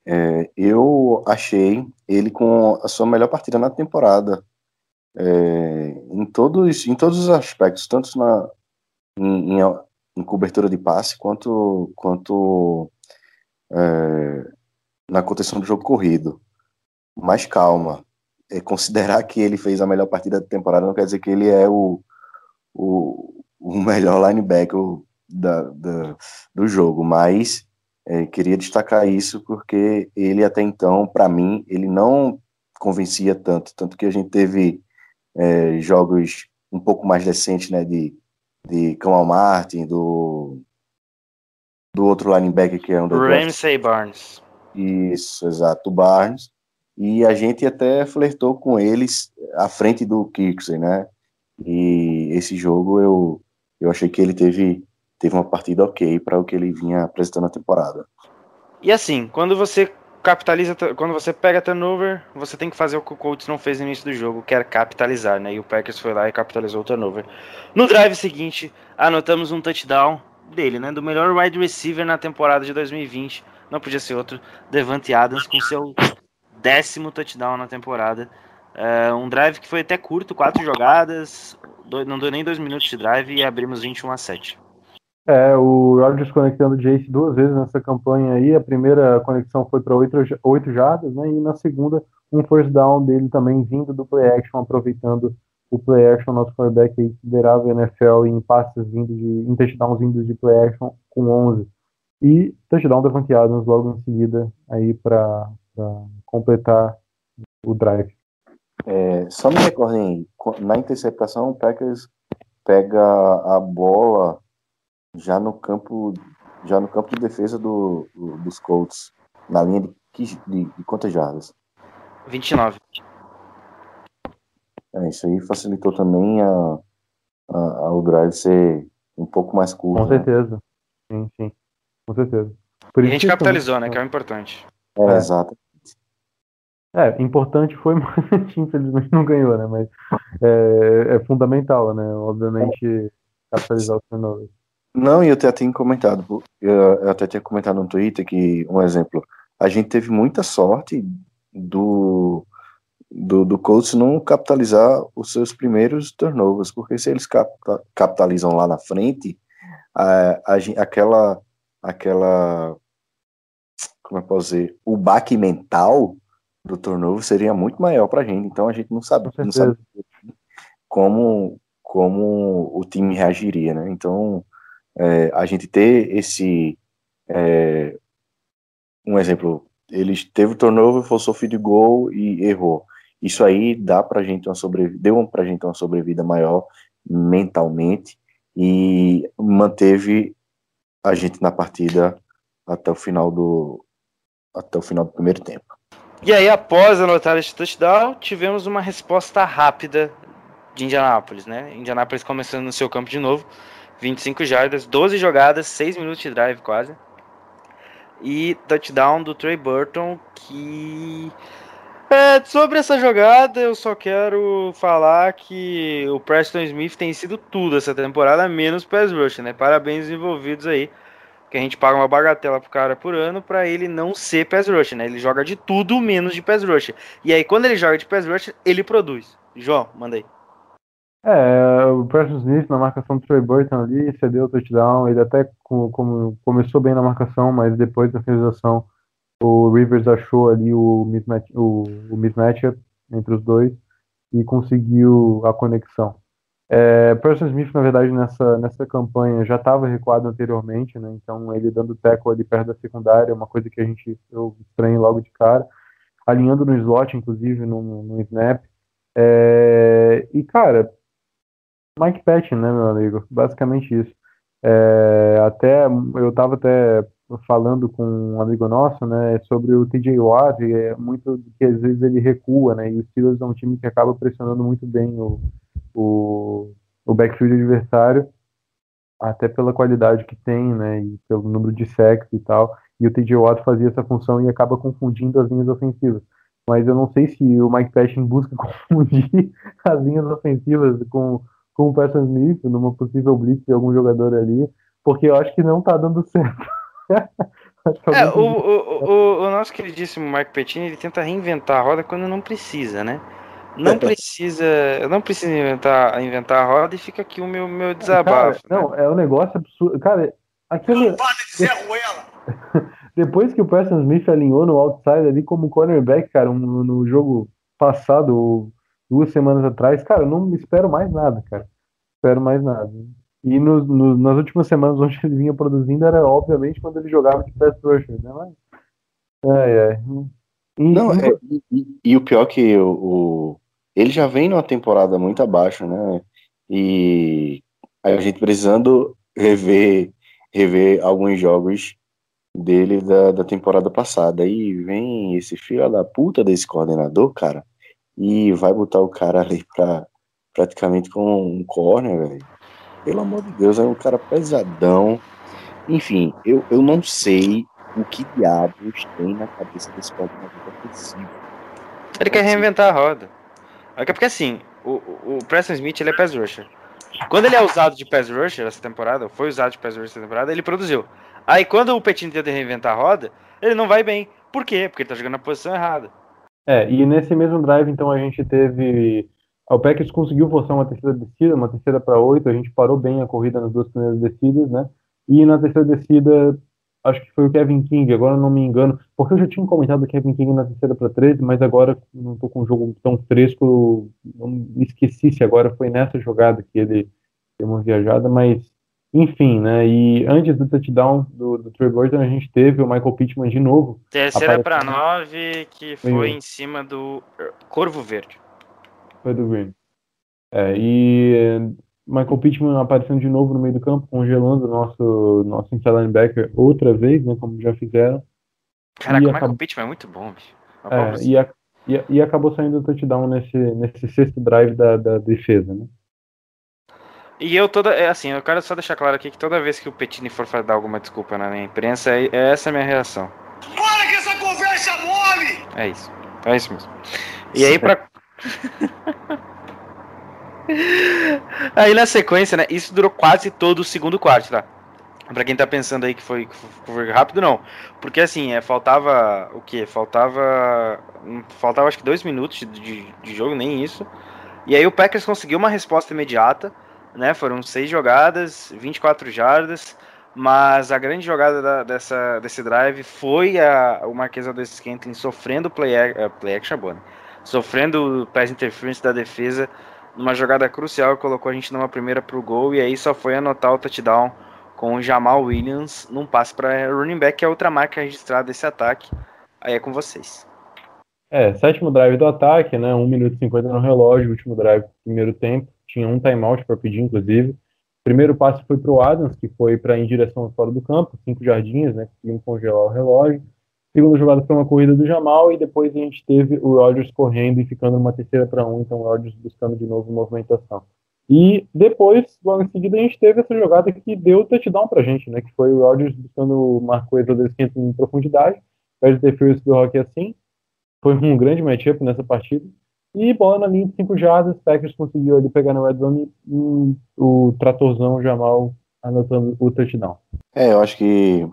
é, eu achei ele com a sua melhor partida na temporada. É, em, todos, em todos os aspectos, tanto na, em, em, em cobertura de passe quanto, quanto é, na contenção do jogo corrido. Mas calma, é, considerar que ele fez a melhor partida da temporada não quer dizer que ele é o, o, o melhor linebacker, da, da, do jogo, mas é, queria destacar isso porque ele até então, para mim, ele não convencia tanto, tanto que a gente teve é, jogos um pouco mais decentes, né, de, de Kamal Martin, do do outro linebacker que é um Ramsey Barnes. Isso, exato, Barnes. E a gente até flertou com eles à frente do Kirksey, né? E esse jogo eu, eu achei que ele teve teve uma partida ok para o que ele vinha apresentando na temporada. E assim, quando você capitaliza, quando você pega turnover, você tem que fazer o que o Colts não fez no início do jogo, que capitalizar, né? E o Packers foi lá e capitalizou o turnover. No drive seguinte, anotamos um touchdown dele, né? Do melhor wide receiver na temporada de 2020. Não podia ser outro, Devante Adams, com seu décimo touchdown na temporada. É, um drive que foi até curto, quatro jogadas, não deu nem dois minutos de drive e abrimos 21 a 7. É, o Rodgers conectando o Jace duas vezes nessa campanha aí. A primeira conexão foi para oito jardas, né? E na segunda, um first down dele também vindo do play action, aproveitando o play action, nosso quarterback aí liderava NFL em passes vindos de, em touchdowns vindos de play action com 11. E touchdown Devante Adams logo em seguida aí para completar o drive. É, só me recordem, na interceptação o Packers pega a bola já no campo já no campo de defesa do, do dos Colts, na linha de, de, de quantas jardas? 29. É, isso aí facilitou também a, a, a, o drive ser um pouco mais curto. Com né? certeza. Sim, sim. Com certeza. Por e a gente capitalizou, também, né? Que é o importante. É, é. exato. É, importante foi, mas a gente infelizmente não ganhou, né? Mas é, é fundamental, né? Obviamente, capitalizar o turnover. Não, e eu até tinha comentado, eu até tinha comentado no Twitter que, um exemplo, a gente teve muita sorte do, do, do Colts não capitalizar os seus primeiros turnovers, porque se eles capitalizam lá na frente, a, a, aquela, aquela, como eu posso dizer, o baque mental do turnover seria muito maior pra gente, então a gente não sabe, não sabe como, como o time reagiria, né, então é, a gente ter esse. É, um exemplo, ele teve o turnover, forçou feed goal e errou. Isso aí dá pra gente uma deu pra gente uma sobrevida maior mentalmente e manteve a gente na partida até o final do até o final do primeiro tempo. E aí, após anotar este touchdown, tivemos uma resposta rápida de Indianápolis, né? Indianápolis começando no seu campo de novo, 25 jardas, 12 jogadas, 6 minutos de drive quase. E touchdown do Trey Burton, que é, sobre essa jogada, eu só quero falar que o Preston Smith tem sido tudo essa temporada, menos pass rush, né? Parabéns envolvidos aí, que a gente paga uma bagatela pro cara por ano para ele não ser pass rush, né? Ele joga de tudo menos de pass rush. E aí quando ele joga de pass rush, ele produz. João, manda aí. É, o Preston Smith na marcação do Trey Burton ali, cedeu o touchdown, ele até com, com, começou bem na marcação, mas depois da finalização o Rivers achou ali o mismatch, o, o mismatch entre os dois e conseguiu a conexão. É, Preston Smith, na verdade, nessa, nessa campanha já estava recuado anteriormente, né? Então ele dando tackle ali perto da secundária, uma coisa que a gente eu estranho logo de cara, alinhando no slot, inclusive no, no snap. É, e cara, Mike Patton, né, meu amigo? Basicamente isso. É, até eu estava até falando com um amigo nosso, né, sobre o TJ Watt, é muito que às vezes ele recua, né, e o Steelers é um time que acaba pressionando muito bem o, o, o backfield adversário, até pela qualidade que tem, né, e pelo número de sacks e tal, e o TJ Watt fazia essa função e acaba confundindo as linhas ofensivas. Mas eu não sei se o Mike Patton busca confundir as linhas ofensivas com com o Preston Smith numa possível blitz de algum jogador ali, porque eu acho que não tá dando certo. é, o, o, o, o, nosso queridíssimo Mark Pettini, ele tenta reinventar a roda quando não precisa, né? Não precisa, não precisa inventar, inventar a roda e fica aqui o meu, meu desabafo. Cara, né? Não, é um negócio absurdo. Cara, aquele. Depois que o Preston Smith alinhou no outside ali como cornerback, cara, um, no jogo passado, duas semanas atrás, cara, eu não espero mais nada, cara. Espero mais nada. E no, no, nas últimas semanas onde ele vinha produzindo era obviamente quando ele jogava de pass rusher, né? Mas, é, é. E, não, é, e, e, o pior que o, o, ele já vem numa temporada muito abaixo, né? E a gente precisando rever, rever alguns jogos dele da, da temporada passada. Aí vem esse filho da puta desse coordenador, cara, e vai botar o cara ali pra praticamente com um corner, velho. Pelo amor de Deus, é um cara pesadão. Enfim, eu, eu não sei o que diabos tem na cabeça desse coordenador ofensivo. Ele quer reinventar a roda. É porque assim, o, o Preston Smith ele é pass rusher. Quando ele é usado de pass rusher essa temporada, foi usado de pass rusher essa temporada, ele produziu. Aí quando o Petinho tenta reinventar a roda, ele não vai bem. Por quê? Porque ele tá jogando na posição errada. É, e nesse mesmo drive, então, a gente teve. O Packers conseguiu forçar uma terceira descida, uma terceira para oito, a gente parou bem a corrida nas duas primeiras descidas, né? E na terceira descida, acho que foi o Kevin King, agora não me engano, porque eu já tinha comentado o Kevin King na terceira para 13, mas agora não estou com um jogo tão fresco, não me esqueci se agora foi nessa jogada que ele deu uma viajada, mas enfim, né? E antes do touchdown do, do Trey Burton, a gente teve o Michael Pittman de novo. Terceira para nove, que foi em cima do Corvo Verde. Foi do Green. É, e Michael Pittman aparecendo de novo no meio do campo, congelando o nosso, nosso inside linebacker outra vez, né? Como já fizeram. Caraca, o Michael acabou... Pittman é muito bom, bicho. É, e, a, e, e, acabou saindo o touchdown nesse, nesse sexto drive da, da defesa, né? E eu toda. É assim, eu quero só deixar claro aqui que toda vez que o Petini for dar alguma desculpa na minha imprensa, é, é essa a minha reação. Para que essa conversa mole! É isso. É isso mesmo. E aí pra. aí na sequência, né? Isso durou quase todo o segundo quarto, tá? Pra quem tá pensando aí que foi, que foi rápido, não. Porque assim, é, faltava o quê? Faltava. Faltava acho que dois minutos de, de, de jogo, nem isso. E aí o Packers conseguiu uma resposta imediata né? Foram seis jogadas, 24 jardas, mas a grande jogada da, dessa, desse drive foi a, o Marquês do Scantling sofrendo play, uh, play action, boa, né? Sofrendo pass interference da defesa numa jogada crucial colocou a gente numa primeira pro gol e aí só foi anotar o touchdown com o Jamal Williams num passe para running back, que é outra marca registrada desse ataque. Aí é com vocês. É, sétimo drive do ataque, né? 1 minuto e 50 no relógio, último drive do primeiro tempo tinha um timeout para pedir, inclusive. primeiro passe foi para o Adams, que foi para em direção fora do campo, cinco jardins, né, conseguimos congelar o relógio. Segunda jogada foi uma corrida do Jamal e depois a gente teve o Rodgers correndo e ficando numa terceira para um, então o Rodgers buscando de novo movimentação. E depois, logo em seguida, a gente teve essa jogada que deu o touchdown pra gente, né? Que foi o Rodgers buscando o Marco Rodrigues em profundidade, perde defesa do Rock assim. Foi um grande matchup nessa partida. E bola na linha de 5 jardas, Packers conseguiu ali pegar na red zone e o tratorzão Jamal anotando o touchdown. É, eu acho que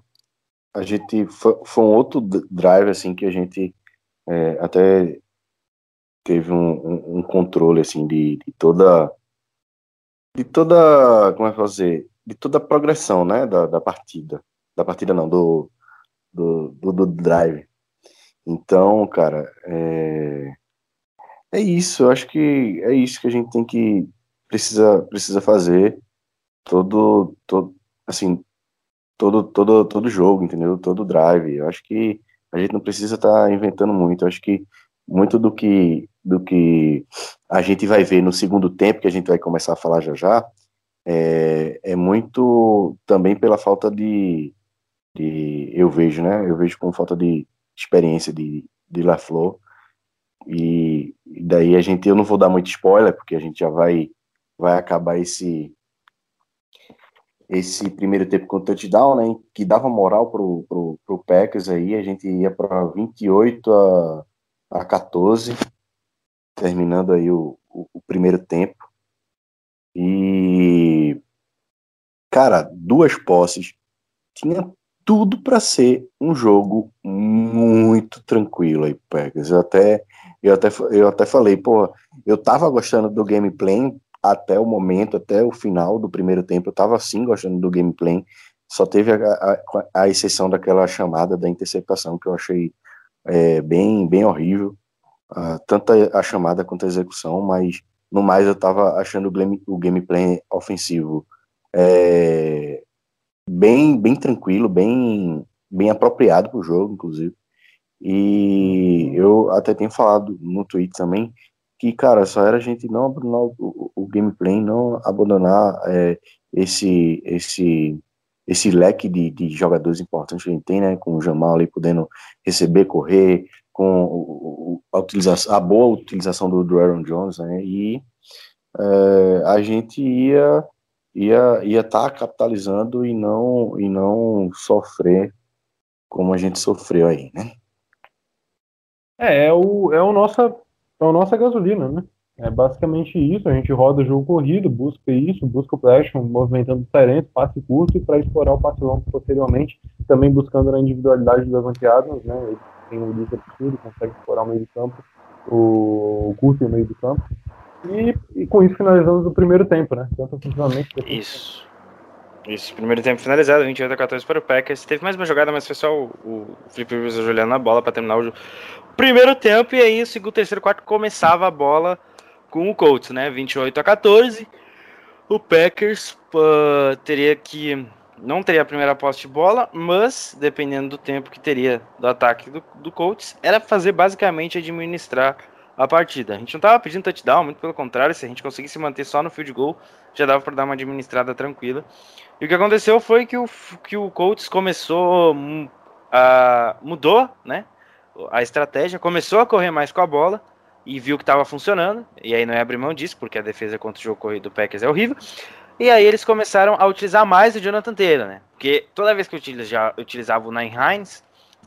a gente foi, foi um outro drive assim que a gente é, até teve um, um, um controle assim de, de, toda de toda como é fazer de toda a progressão né da, da partida. Da partida não do do, do, do drive. Então cara é, é isso. Eu acho que é isso que a gente tem que precisa precisa fazer. Todo todo assim todo, todo, todo jogo, entendeu? Todo drive. Eu acho que a gente não precisa estar tá inventando muito. Eu acho que muito do que, do que a gente vai ver no segundo tempo, que a gente vai começar a falar já já, é, é muito também pela falta de, de, eu vejo, né? Eu vejo com falta de experiência de, de LaFleur. E, e daí a gente, eu não vou dar muito spoiler, porque a gente já vai, vai acabar esse, esse primeiro tempo com touchdown, né, que dava moral pro, pro, pro Packers aí, a gente ia para 28 a, a 14, terminando aí o, o, o, primeiro tempo. E cara, duas posses, tinha tudo para ser um jogo muito tranquilo aí Packers. Eu até eu até eu até falei, pô, eu tava gostando do gameplay até o momento, até o final do primeiro tempo, eu estava assim gostando do gameplay. Só teve a, a, a, exceção daquela chamada da interceptação que eu achei é, bem, bem horrível, uh, tanto a, a, chamada quanto a execução, mas no mais eu estava achando o, game, o gameplay ofensivo é, bem, bem tranquilo, bem, bem apropriado para o jogo, inclusive. E eu até tenho falado no tweet também que, cara, só era a gente não abandonar o, o, gameplay, não abandonar é, esse, esse, esse leque de, de jogadores importantes que a gente tem, né, com o Jamal ali podendo receber, correr, com a, utilização, a boa utilização do, do Aaron Jones, né, e é, a gente ia ia ia estar tá capitalizando e não e não sofrer como a gente sofreu aí, né? É, é o, é o nossa a nossa gasolina, né? É basicamente isso, a gente roda o jogo corrido, busca isso, busca o Preston movimentando diferente, passe curto para explorar o passe longo posteriormente, também buscando na individualidade dos avanteados, né? Ele tem um líder absurdo, consegue explorar o meio do campo, o, curto e o meio do campo. E, e, com isso finalizamos o primeiro tempo, né? Tanto ofensivamente. Isso. Isso, primeiro tempo finalizado, 28 a 14 para o Packers. Teve mais uma jogada, mas foi só o, o Felipe Rivers olhando na bola para terminar o primeiro tempo. E aí, o segundo, terceiro, quarto começava a bola com o Colts, né? 28 a 14. O Packers uh, teria que. Não teria a primeira posse de bola, mas dependendo do tempo que teria do ataque do, do Colts, era fazer basicamente administrar a partida. A gente não estava pedindo touchdown, muito pelo contrário, se a gente conseguisse manter só no field goal, já dava para dar uma administrada tranquila. E o que aconteceu foi que o, que o Colts começou a mudou, né? A estratégia começou a correr mais com a bola e viu que estava funcionando. E aí não é abrir mão disso, porque a defesa contra o jogo corrido do Packers é horrível. E aí eles começaram a utilizar mais o Jonathan Taylor, né? Porque toda vez que eu utilizava, eu utilizava o Nine Hines,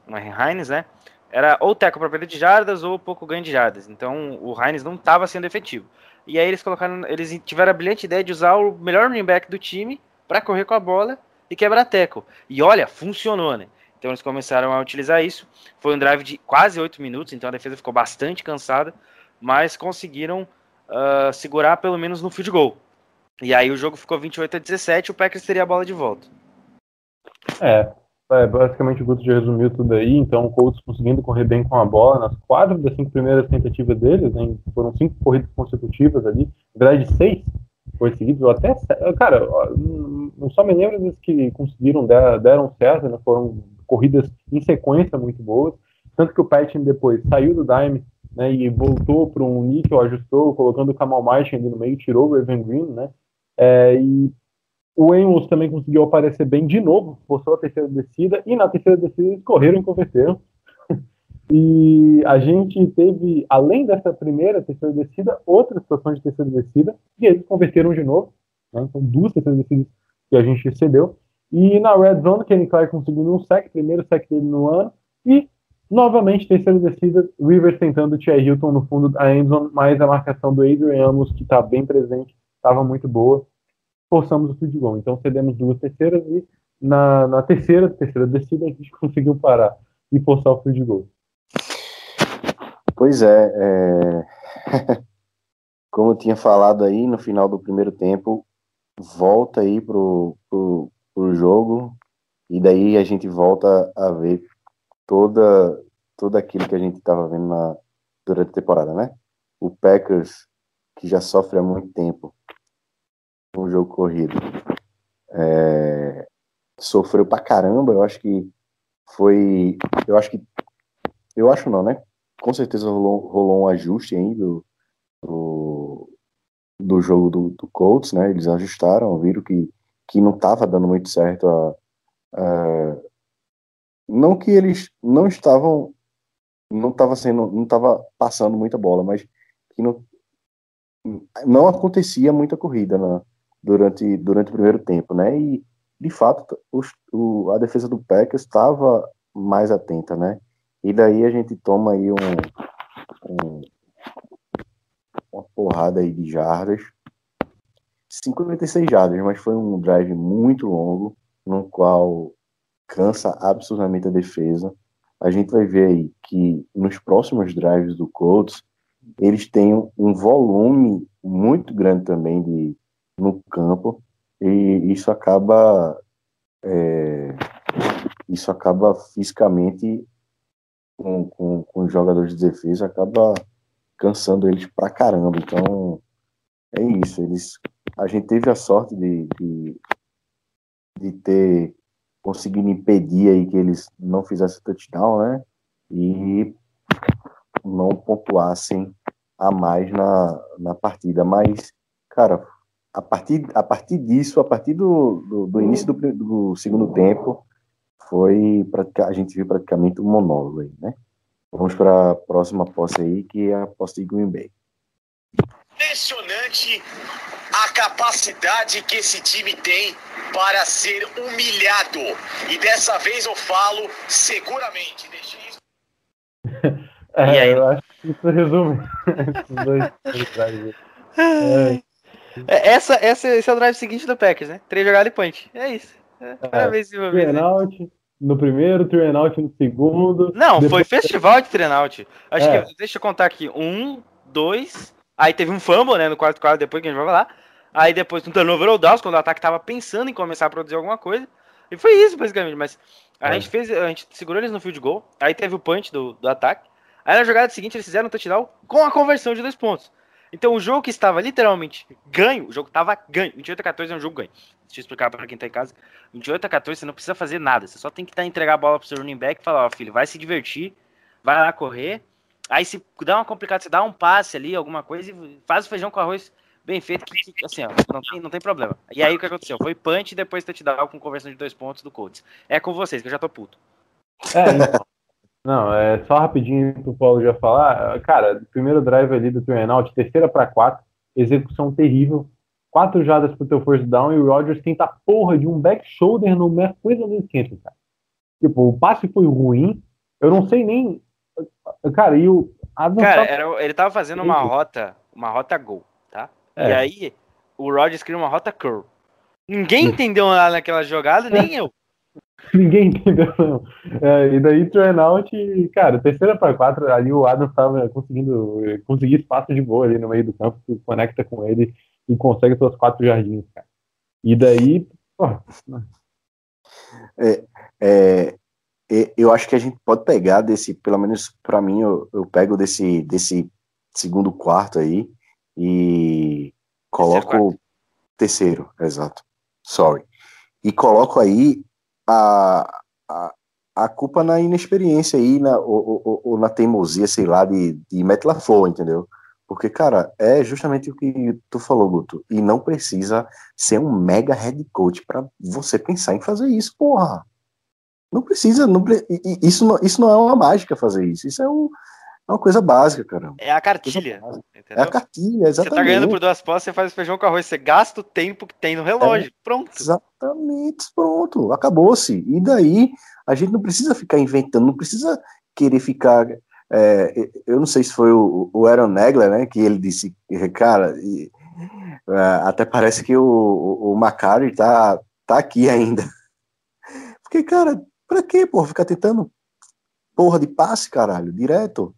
o Nine Hines, né? Era ou teco para perda de jardas ou pouco ganho de jardas. Então o Hines não estava sendo efetivo. E aí eles colocaram, eles tiveram a brilhante ideia de usar o melhor running back do time para correr com a bola e quebrar teco. E olha, funcionou, né? Então eles começaram a utilizar isso. Foi um drive de quase 8 minutos, então a defesa ficou bastante cansada, mas conseguiram uh, segurar pelo menos no field goal. E aí o jogo ficou 28 a 17 o Packers teria a bola de volta. É, é basicamente o Guto já resumiu tudo aí. Então o Colts conseguindo correr bem com a bola nas quatro das cinco primeiras tentativas deles, né? foram cinco corridas consecutivas ali, na verdade seis foi seguidos, ou até, cara, não só me lembro das que conseguiram, deram certo, né, foram corridas em sequência muito boas, tanto que o Patton depois saiu do Dime, né, e voltou para um níquel, ajustou, colocando o Kamal Martin ali no meio, tirou o Evan Green, né, é, e O Amos também conseguiu aparecer bem de novo, forçou a terceira descida, e na terceira descida eles correram e converteram. e a gente teve, além dessa primeira terceira descida, outra situação de terceira descida, e eles converteram de novo. Né? São duas terceiras descidas que a gente recebeu. E na Red Zone, Kenny Clark conseguindo um sec, primeiro sec dele no ano, e novamente terceira descida, Rivers tentando o Hilton no fundo da endzone, mas a marcação do Adrian Amos, que está bem presente, estava muito boa forçamos o field goal. Então cedemos duas terceiras e na, na terceira, terceira descida a gente conseguiu parar e forçar o field goal. Pois é, é... como eu tinha falado aí no final do primeiro tempo, volta aí pro, pro, pro jogo e daí a gente volta a ver toda tudo aquilo que a gente estava vendo na, durante a temporada, né? O Packers, que já sofre há muito tempo, um jogo corrido. É, sofreu pra caramba, eu acho que foi. Eu acho que. Eu acho não, né? Com certeza rolou, rolou um ajuste aí do, do, do jogo do, do, Colts, né? Eles ajustaram, viram que, que não estava dando muito certo a, a, não que eles não estavam não estava sendo não estava passando muita bola, mas que não não acontecia muita corrida na, durante, durante o primeiro tempo, né? E, de fato, os, o, a defesa do Packers estava mais atenta, né? E daí a gente toma aí um, um, uma porrada aí de jardas, 56 jardas, mas foi um drive muito longo, no qual cansa absurdamente a defesa. A gente vai ver aí que nos próximos drives do Colts, eles têm um volume muito grande também de, no campo e isso acaba é, isso acaba fisicamente com, com, com, os jogadores de defesa acaba cansando eles pra caramba. Então é isso eles a gente teve a sorte de, de, de ter conseguido impedir aí que eles não fizessem touchdown né? E não pontuassem a mais na, na partida. Mas cara a partir, a partir disso, a partir do, do, do início do, do, segundo tempo, foi a gente viu praticamente um monólogo aí, né? Vamos para a próxima posse aí, que é a posse de Green Bay. Impressionante a capacidade que esse time tem para ser humilhado. E dessa vez eu falo seguramente. Isso. é, e aí? Eu acho que isso resume esses dois. é. É, essa, essa, esse é o drive seguinte do Packers, né? Três jogadas e punch. É isso. É, é, vez, né? no primeiro, three no segundo. Não, depois... foi festival de three Acho é. que, deixa eu contar aqui. Um, dois. Aí teve um fumble, né? No quarto quarto, depois que a gente vai falar. Aí depois um turnover ou downs, quando o ataque tava pensando em começar a produzir alguma coisa. E foi isso, basicamente. Mas a é. gente fez, a gente segurou eles no field goal. Aí teve o punch do, do ataque. Aí na jogada seguinte eles fizeram um touchdown com a conversão de dois pontos. Então o jogo que estava literalmente ganho, o jogo estava ganho. 28 a 14 é um jogo ganho. Deixa eu explicar para quem tá em casa. 28 a 14 você não precisa fazer nada. Você só tem que tá, entregar a bola pro seu running back e falar, ó, filho, vai se divertir, vai lá correr. Aí se dá uma complicada, você dá um passe ali, alguma coisa, e faz o feijão com arroz bem feito, que, assim, ó, não tem, não tem problema. E aí o que aconteceu? Foi punch e depois touchdown com conversão de dois pontos do Colts. É com vocês, que eu já tô puto. É, então. Não, é só rapidinho pro Paulo já falar. Cara, primeiro drive ali do Turnout, terceira para quatro, execução terrível. Quatro jadas pro teu first down e o Rodgers tenta a porra de um back shoulder no coisa do esquenta, cara. Tipo, o passe foi ruim. Eu não sei nem. Cara, e o. Cara, era, ele tava fazendo uma rota, uma rota gol, tá? É. E aí, o Rodgers criou uma rota curl. Ninguém entendeu nada naquela jogada, nem eu. Ninguém entendeu, não. É, e daí, turn out, e, cara, terceira para quatro, ali o Adam estava conseguindo conseguir espaço de boa ali no meio do campo, que conecta com ele e consegue suas quatro jardins, cara. E daí, é, é, é, eu acho que a gente pode pegar desse, pelo menos para mim, eu, eu, pego desse, desse segundo quarto aí e coloco terceiro, terceiro exato. Sorry. E coloco aí a, a, a culpa na inexperiência aí, na, ou, ou, ou, na teimosia, sei lá, de, de LaFleur, entendeu? Porque, cara, é justamente o que tu falou, Guto. E não precisa ser um mega head coach para você pensar em fazer isso, porra. Não precisa, não, isso, não, isso não é uma mágica fazer isso. Isso é, um, é uma coisa básica, cara. É a cartilha. É a cartilha, exatamente. Você tá ganhando por duas postas, você faz feijão com arroz, você gasta o tempo que tem no relógio. É, pronto. Exatamente, pronto. Acabou-se. E daí, a gente não precisa ficar inventando, não precisa querer ficar é, eu não sei se foi o, o Aaron Negler, né, que ele disse, cara, e, é, até parece que o, o, o Macari tá, tá aqui ainda. Porque, cara, pra quê, porra, ficar tentando porra de passe, caralho, direto?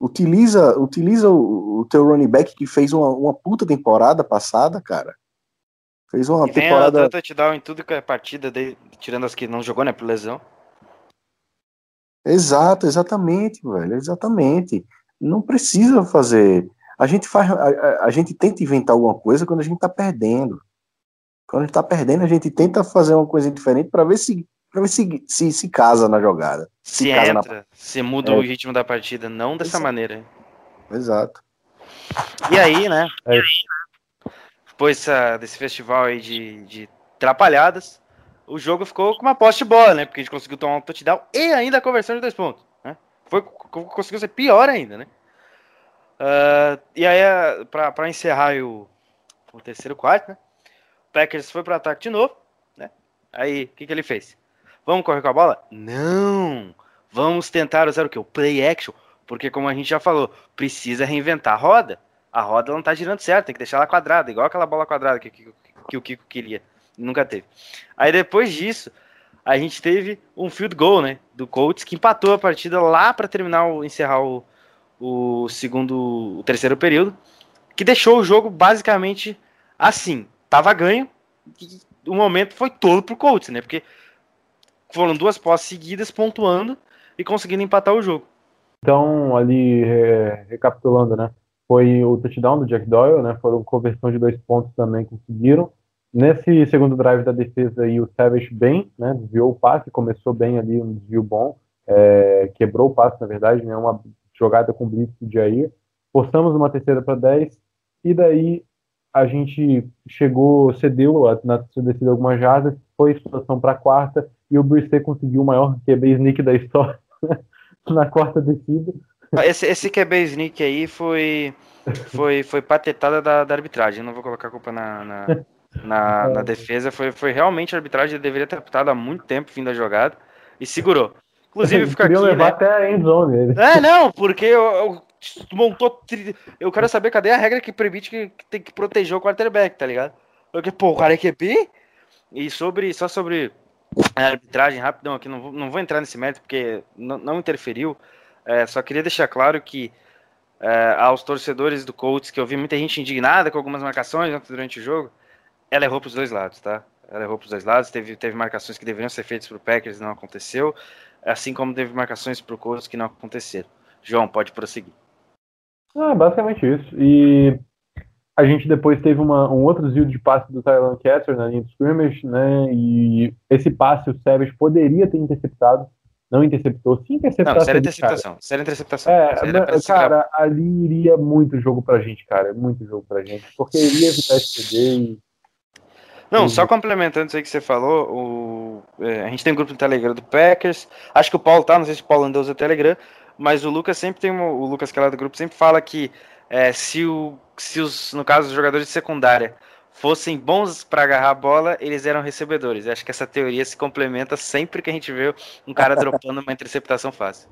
Utiliza, utiliza o, o teu running back que fez uma, uma puta temporada passada, cara. Fez uma e temporada. Vem touchdown em tudo que é partida, tirando as que não jogou, né, por lesão. Exato, exatamente, velho, exatamente. Não precisa fazer. A gente faz, a, a, gente tenta inventar alguma coisa quando a gente tá perdendo. Quando a gente tá perdendo, a gente tenta fazer uma coisa diferente para ver se para ver se, se se casa na jogada. Se, se entra, na... se muda é. o ritmo da partida, não dessa Exato. maneira. Exato. E aí, né? É. Depois uh, desse festival aí de, de atrapalhadas, o jogo ficou com uma poste de bola, né? Porque a gente conseguiu tomar um touchdown e ainda a conversão de dois pontos. Né? Foi, conseguiu ser pior ainda, né? Uh, e aí, para encerrar o, o terceiro quarto, né? O Packers foi para ataque de novo, né? Aí, o que, que ele fez? Vamos correr com a bola? Não! Vamos tentar usar o que? O play action, porque como a gente já falou, precisa reinventar a roda. A roda não tá girando certo, tem que deixar ela quadrada, igual aquela bola quadrada que, que, que o Kiko queria. Nunca teve. Aí depois disso, a gente teve um field goal, né? Do Colts, que empatou a partida lá para terminar, o, encerrar o, o segundo, o terceiro período, que deixou o jogo basicamente assim. Tava ganho, e o momento foi todo pro Colts, né? Porque foram duas posses seguidas pontuando e conseguindo empatar o jogo. Então, ali, é, recapitulando, né? Foi o touchdown do Jack Doyle, né? Foram conversão de dois pontos também conseguiram. Nesse segundo drive da defesa aí, o Savage bem, né, desviou o passe, começou bem ali, um desvio bom, é, quebrou o passe, na verdade, né, uma jogada com blitz do Jair. Forçamos uma terceira para 10, e daí a gente chegou, cedeu na descida algumas jardas, foi situação para quarta, e o Brissett conseguiu o maior QB sneak da história na quarta descida. Esse, esse QB sneak aí foi, foi, foi patetada da, da arbitragem, não vou colocar a culpa na, na na, na defesa. Foi, foi realmente a arbitragem deveria ter apitado há muito tempo fim da jogada e segurou. Inclusive fica aqui, levar né? até a endzone. É, não, porque eu, eu montou. Tri... Eu quero saber cadê a regra que permite que, que, tem que proteger o quarterback, tá ligado? Porque, pô, o cara é QB. E sobre, só sobre a arbitragem, rapidão aqui, não vou, não vou entrar nesse mérito porque não, não interferiu. É, só queria deixar claro que é, aos torcedores do Colts, que eu vi muita gente indignada com algumas marcações durante o jogo, ela errou para os dois lados, tá? Ela errou para os dois lados. Teve, teve marcações que deveriam ser feitas para o Packers não aconteceu. Assim como teve marcações para o Colts que não aconteceram. João, pode prosseguir. Ah, basicamente isso. E a gente depois teve uma, um outro desvio de passe do Tyler Catcher na linha de scrimmage, né? E esse passe o Savage poderia ter interceptado, não interceptou. Se interceptar, não, séria interceptação. Cara. Séria interceptação. É, séria cara, ali iria muito jogo pra gente, cara. Muito jogo pra gente. Porque iria evitar esse CD e não, só complementando isso aí que você falou, o, é, a gente tem um grupo no Telegram do Packers, acho que o Paulo tá, não sei se o Paulo andou o Telegram, mas o Lucas sempre tem, o Lucas que é lá do grupo, sempre fala que é, se, o, se os, no caso, os jogadores de secundária fossem bons para agarrar a bola, eles eram recebedores. Acho que essa teoria se complementa sempre que a gente vê um cara dropando uma interceptação fácil.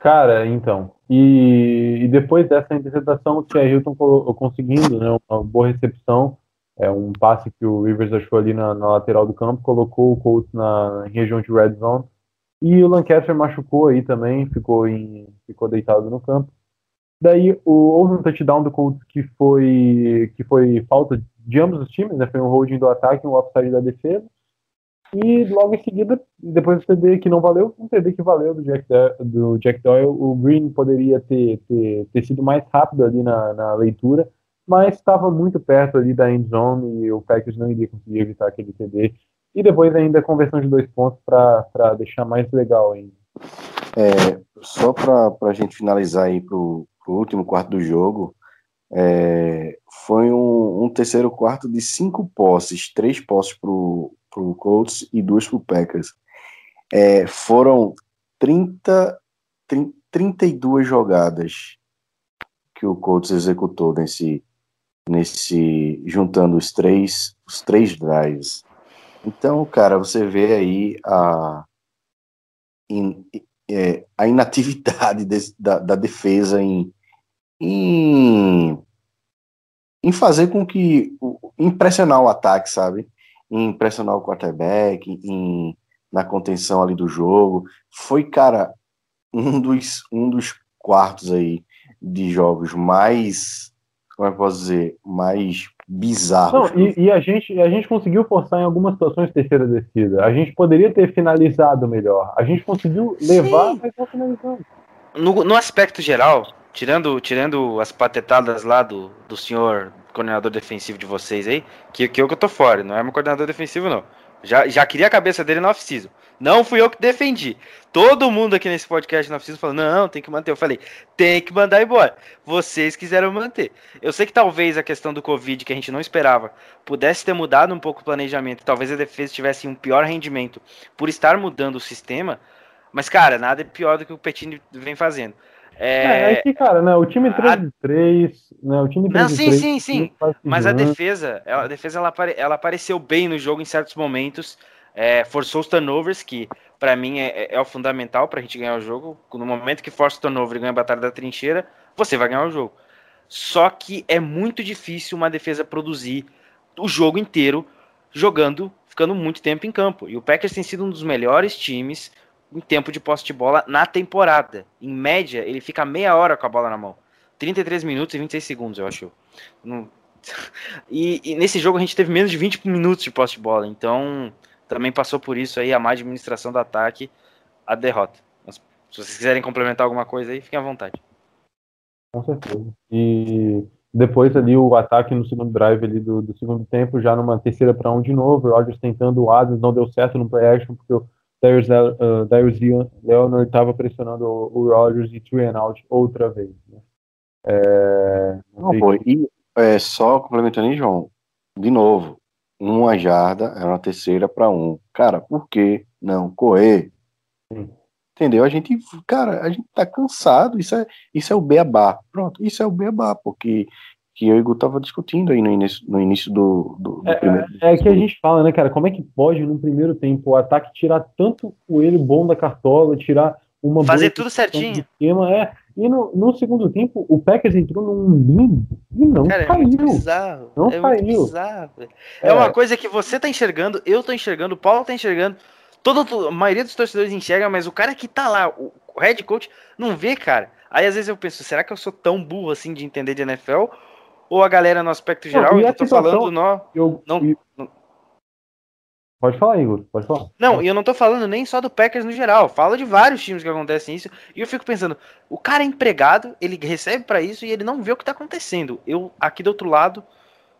Cara, então. E, e depois dessa interceptação, o Tia Hilton conseguindo né, uma boa recepção, é um passe que o Rivers achou ali na, na lateral do campo, colocou o Colts na região de red zone. E o Lancaster machucou aí também, ficou, em, ficou deitado no campo. Daí o, houve um touchdown do Colts que foi, que foi falta de ambos os times, né? Foi um holding do ataque e um offside da defesa. E logo em seguida, depois do CD que não valeu, um CD que valeu do Jack, do Jack Doyle, o Green poderia ter, ter, ter sido mais rápido ali na, na leitura mas estava muito perto ali da end zone e o Packers não iria conseguir evitar aquele TD. E depois ainda a conversão de dois pontos para deixar mais legal ainda. É, só para a gente finalizar aí para o último quarto do jogo, É, foi um, um, terceiro quarto de cinco posses, três posses para o Colts e duas para o Packers. É, foram 30, 30, 32 jogadas que o Colts executou nesse, nesse juntando os três, os três drives. Então, cara, você vê aí a, in, é, a inatividade de, da, da, defesa em, em, em fazer com que impressionar o ataque, sabe? Em impressionar o quarterback, em, na contenção ali do jogo. Foi, cara, um dos, um dos quartos aí de jogos mais, como é que eu posso dizer, mais bizarros. Não, e, e, a, gente, a gente conseguiu forçar em algumas situações terceira descida. A gente poderia ter finalizado melhor. A gente conseguiu levar, Sim. mas não finalizamos. No, no aspecto geral, tirando, tirando as patetadas lá do, do senhor coordenador defensivo de vocês aí, que, que eu que eu tô fora, não é meu coordenador defensivo, não. Já, já queria a cabeça dele no off-season. Não fui eu que defendi. Todo mundo aqui nesse podcast no off-season falou, não, tem que manter. Eu falei, tem que mandar embora. Vocês quiseram manter. Eu sei que talvez a questão do Covid, que a gente não esperava, pudesse ter mudado um pouco o planejamento. Talvez a defesa tivesse um pior rendimento por estar mudando o sistema. Mas, cara, nada é pior do que o Petini vem fazendo. É, é, que, cara, né, o time 3 de 3, né, o time 3 Não, sim, 3, sim, sim, mas a defesa, a defesa ela, ela apareceu bem no jogo em certos momentos, é, forçou os turnovers, que para mim é, é, é, o fundamental para a gente ganhar o jogo, no momento que força o turnover e ganha a batalha da trincheira, você vai ganhar o jogo. Só que é muito difícil uma defesa produzir o jogo inteiro jogando, ficando muito tempo em campo, e o Packers tem sido um dos melhores times em tempo de posse de bola na temporada. Em média, ele fica meia hora com a bola na mão. 33 minutos e 26 segundos, eu acho. E, e, nesse jogo a gente teve menos de 20 minutos de posse de bola. Então, também passou por isso aí a má administração do ataque, a derrota. Mas, se vocês quiserem complementar alguma coisa aí, fiquem à vontade. Com certeza. E depois ali o ataque no segundo drive ali do, do segundo tempo, já numa terceira para um de novo, o tentando o Adams, não deu certo no play action, porque o Darius, uh, Darius Leonard estava pressionando o, o Rodgers e three and out outra vez. Né? É, não, não foi. E é, só complementando aí, João, de novo, uma jarda era uma terceira para um. Cara, por que não correr? Sim. Entendeu? A gente, cara, a gente tá cansado. Isso é, isso é o beabá. Pronto, isso é o beabá, porque que eu e o Gu tava discutindo aí no início, no início do, do, do é, primeiro. É, é que a gente fala, né, cara? Como é que pode, no primeiro tempo, o ataque tirar tanto o coelho bom da cartola, tirar uma. Fazer tudo certinho. Esquema, é. E no, no, segundo tempo, o Packers entrou num limbo e não cara, caiu. É bizarro. Não é caiu. Bizarro, é. é. uma coisa que você tá enxergando, eu tô enxergando, o Paulo tá enxergando. Todo, a maioria dos torcedores enxerga, mas o cara que tá lá, o head coach, não vê, cara. Aí às vezes eu penso, será que eu sou tão burro assim de entender de NFL? Ou a galera no aspecto geral? Não, eu tô situação, falando no, eu, não, eu... Pode falar, Igor, pode falar. Não, e eu não tô falando nem só do Packers no geral, falo de vários times que acontecem isso, e eu fico pensando, o cara é empregado, ele recebe para isso e ele não vê o que tá acontecendo. Eu, aqui do outro lado,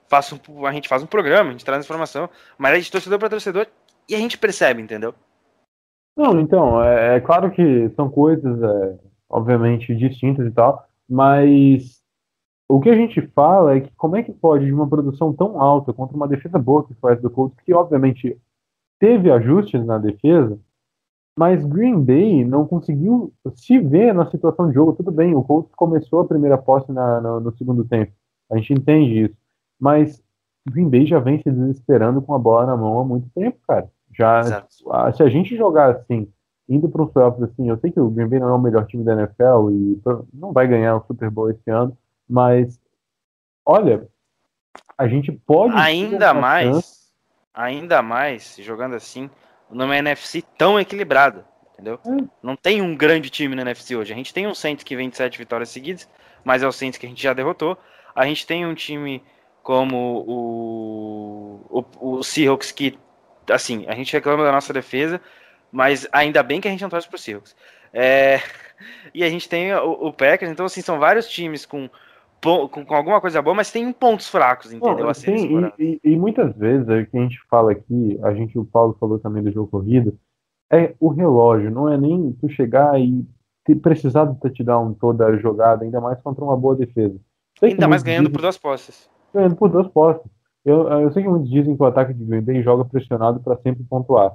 faço a gente faz um programa, a gente traz informação, mas é de torcedor para torcedor, e a gente percebe, entendeu? Não, então, é, é claro que são coisas, é, obviamente, distintas e tal, mas o que a gente fala é que como é que pode, de uma produção tão alta contra uma defesa boa que faz do Colts, que obviamente teve ajustes na defesa, mas Green Bay não conseguiu se ver na situação de jogo. Tudo bem, o Colts começou a primeira posse na, na, no segundo tempo, a gente entende isso, mas Green Bay já vem se desesperando com a bola na mão há muito tempo, cara. Já, se a gente jogar assim, indo para os playoffs assim, eu sei que o Green Bay não é o melhor time da NFL e não vai ganhar o Super Bowl esse ano, mas, olha, a gente pode. Ainda mais, chance... ainda mais, jogando assim, numa NFC tão equilibrada, entendeu? É. Não tem um grande time na NFC hoje. A gente tem um Saints que vem de sete vitórias seguidas, mas é o Saints que a gente já derrotou. A gente tem um time como o, o, o Seahawks que, assim, a gente reclama da nossa defesa, mas ainda bem que a gente não torce pro Seahawks. É, e a gente tem o, o Packers, então assim, são vários times com com, com, alguma coisa boa, mas tem pontos fracos, entendeu? Não, sim, e, e, e, muitas vezes, é o que a gente fala aqui, a gente, o Paulo falou também do jogo corrido, é o relógio, não é nem tu chegar e te, precisar do touchdown toda a jogada, ainda mais contra uma boa defesa. Sei Ainda mais ganhando dizem- por duas posses. ganhando por duas posses. Eu, eu sei que muitos dizem que o ataque de Green Bay joga pressionado para sempre pontuar.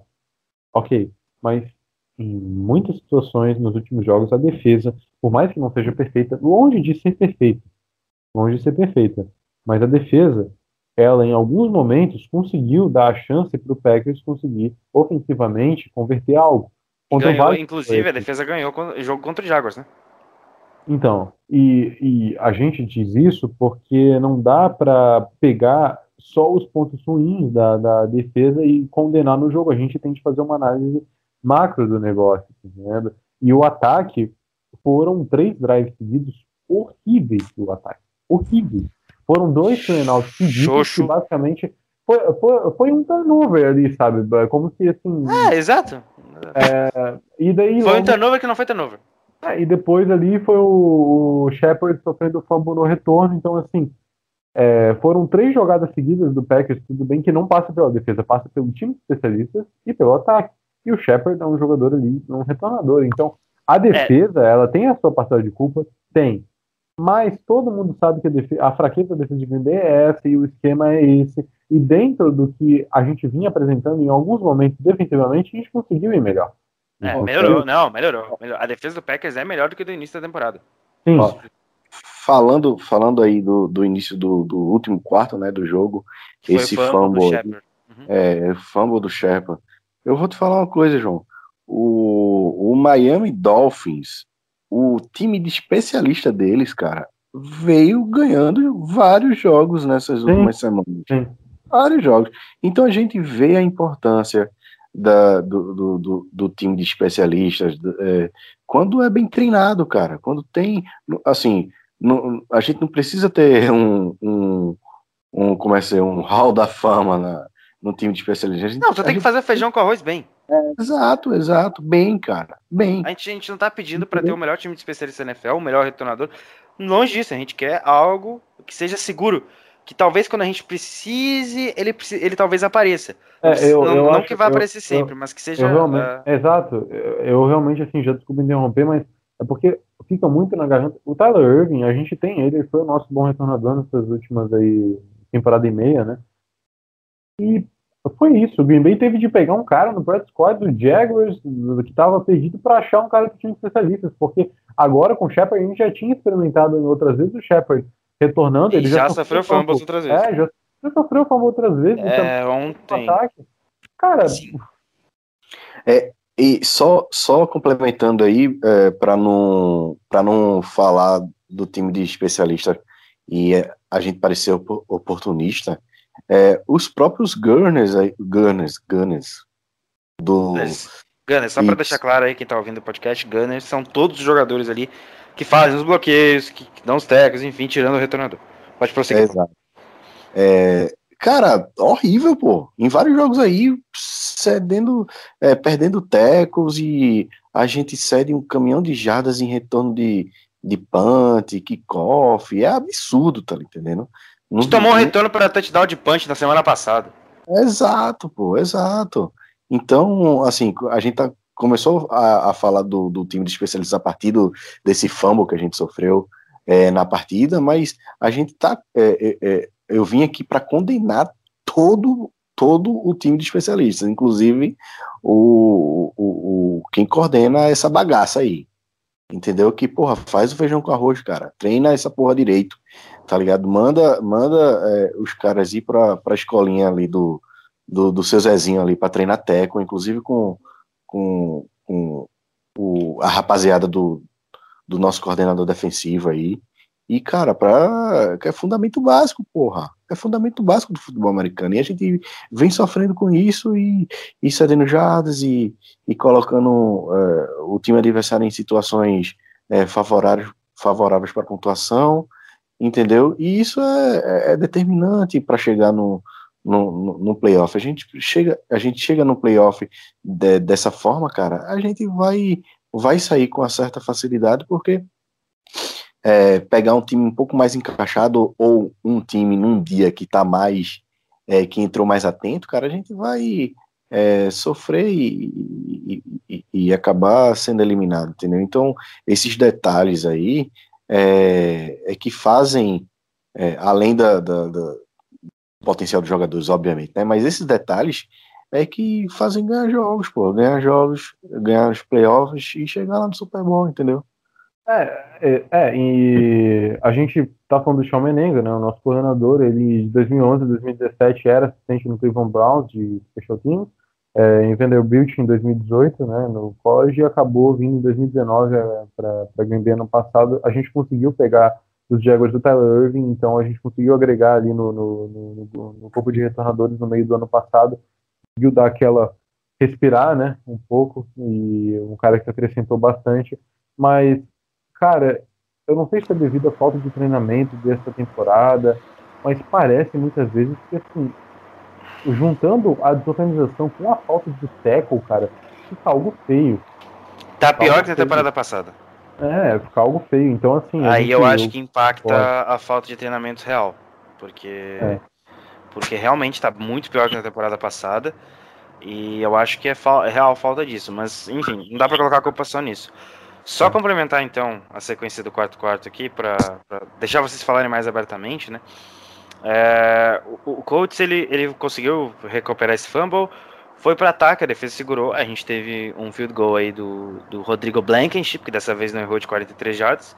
Ok, mas em muitas situações nos últimos jogos a defesa, por mais que não seja perfeita, longe de ser perfeita, longe de ser perfeita, mas a defesa, ela em alguns momentos conseguiu dar a chance para o Packers conseguir ofensivamente converter algo. Ganhou, inclusive, a defesa ganhou o jogo contra o Jaguars, né? Então, e, e a gente diz isso porque não dá para pegar só os pontos ruins da, da defesa e condenar no jogo. A gente tem que fazer uma análise macro do negócio, tá entendendo? E o ataque foram três drives seguidos horríveis do ataque. Horríveis. Foram dois turnovers Xoxo. que basicamente foi, foi, foi um turnover ali, sabe? Como se assim. É, exato. E daí Foi um logo- turnover que não foi turnover. é, e depois ali foi o, o Shepard sofrendo fumble no retorno. Então, assim, é, foram três jogadas seguidas do Packers. Tudo bem que não passa pela defesa, passa pelo time de especialistas e pelo ataque. E o Shepard é um jogador ali, um retornador. Então, a defesa, ela tem a sua parcela de culpa? Tem. Mas todo mundo sabe que a, fraqueza da defesa de Green Bay é essa e o esquema é esse. E dentro do que a gente vinha apresentando em alguns momentos defensivamente, a gente conseguiu ir melhor. É, melhorou, não, melhorou, melhorou. A defesa do Packers é melhor do que do início da temporada. Sim. Ó, Falando, falando aí do, do início do, do último quarto, né, do jogo, Foi esse fumble do fumble, aí, Shepard. é, fumble do Sherpa. Eu vou te falar uma coisa, João. O, o Miami Dolphins, o time de especialista deles, cara, veio ganhando vários jogos nessas Sim. últimas semanas. Sim. Vários jogos. Então a gente vê a importância da, do, do, do, do time de especialistas do- é, quando é bem treinado, cara. Quando tem, assim, não- a gente não precisa ter um, um, um como é que é, um hall da fama na, no time de especialistas. Gente- Não, só a tem que gente- fazer feijão com arroz bem. Exato, exato. Bem, cara. Bem. A gente, a gente não tá pedindo pra ter o melhor time de especialista da NFL, o melhor retornador. Longe disso, a gente quer algo que seja seguro. Que talvez quando a gente precise, ele, ele talvez apareça. É, eu, não eu não acho- que vai eu- aparecer sempre, mas que seja. Ah, exato, eu, eu realmente assim, já desculpa interromper, mas é porque fica muito na garganta. O Tyler Irving, a gente tem ele, ele foi o nosso bom retornador nessas últimas aí, temporada e meia, né? E foi isso, o Green Bay teve de pegar um cara no practice squad do Jaguars, do- que estava perdido, para achar um cara que tinha especialistas, porque agora com o Shepard a gente já tinha experimentado em outras vezes o Shepard retornando, E ele já já, sofreu fumbles outras vezes. É, já, já sofreu fumble outras vezes, então, é, no ontem. ataque. Cara, Sim. E só, só complementando aí, é, para não, pra não falar do time de especialista e é, a gente parecer op- oportunista, é, os próprios Gunners, aí- Gunners, Gunners do. Gunners, Gunners, só Isso. deixar claro aí quem tá ouvindo o podcast, Gunners são todos os jogadores ali que fazem os bloqueios, que, dão os tecos, enfim, tirando o retornador. Pode prosseguir. Exato. É, cara, horrível, pô. Em vários jogos aí, cedendo, é, perdendo tecos e a gente cede um caminhão de jardas em retorno de, de punt, kickoff. É absurdo, tá entendendo? Gente tomou um retorno para touchdown de punch na semana passada. Exato, pô, exato. Então, assim, a gente tá, começou a, a falar do, do time de especialistas a partir do, desse fumble que a gente sofreu é, na partida, mas a gente tá. é, é, é, eu vim aqui para condenar todo, todo o time de especialistas, inclusive o, o, o quem coordena essa bagaça aí. Entendeu? Que, porra, faz o feijão com arroz, cara. Treina essa porra direito, tá ligado? Manda, manda é, os caras ir pra, pra escolinha ali do, do, do seu Zezinho ali pra treinar teco, inclusive com, com, com o, a rapaziada do, do nosso coordenador defensivo aí. E, cara, pra, é fundamento básico, porra. É fundamento básico do futebol americano. E a gente vem sofrendo com isso e, e cedendo jardas e, e colocando é, o time adversário em situações é, favoráveis, favoráveis para pontuação, entendeu? E isso é, é- é determinante para chegar no, no, no, playoff. A gente chega, a gente chega no playoff de- dessa forma, cara, a gente vai, vai sair com uma certa facilidade, porque é, pegar um time um pouco mais encaixado ou um time num dia que tá mais é, que entrou mais atento, cara, a gente vai é, sofrer e- e- e acabar sendo eliminado, entendeu? Então, esses detalhes aí é, é que fazem É, além da, da, da, potencial dos jogadores, obviamente, né? Mas esses detalhes é que fazem ganhar jogos, pô. Ganhar jogos, ganhar os playoffs e chegar lá no Super Bowl, entendeu? É, é, é, e a gente tá falando do Sean Menenga, né, o nosso coordenador, ele de 2011 a 2017 era assistente no Cleveland Browns de Special Teams, é, em Vanderbilt em 2018, né, no college, e acabou vindo em 2019 é, para Green Bay ano passado. A gente conseguiu pegar os Jaguars do Tyler Irving, então a gente conseguiu agregar ali no, no, no, no corpo de retornadores no meio do ano passado, conseguiu dar aquela respirar, né, um pouco, e um cara que acrescentou bastante, mas cara, eu não sei se é devido à falta de treinamento dessa temporada, mas parece muitas vezes que assim, juntando a desorganização com a falta de tackle, cara, fica algo feio. Tá pior que na temporada passada. É, fica algo feio. Então, assim. Aí eu acho que impacta pode. a falta de treinamento real. Porque. É. Porque realmente tá muito pior que na temporada passada. E eu acho que é, fa é real falta disso. Mas, enfim, não dá pra colocar a culpa só nisso. Só é. complementar então a sequência do quarto quarto aqui para deixar vocês falarem mais abertamente, né? É, o, o Colts ele, ele conseguiu recuperar esse fumble, foi para ataque, a defesa segurou. A gente teve um field goal aí do, do Rodrigo Blankenship, que dessa vez não errou de 43 jardas.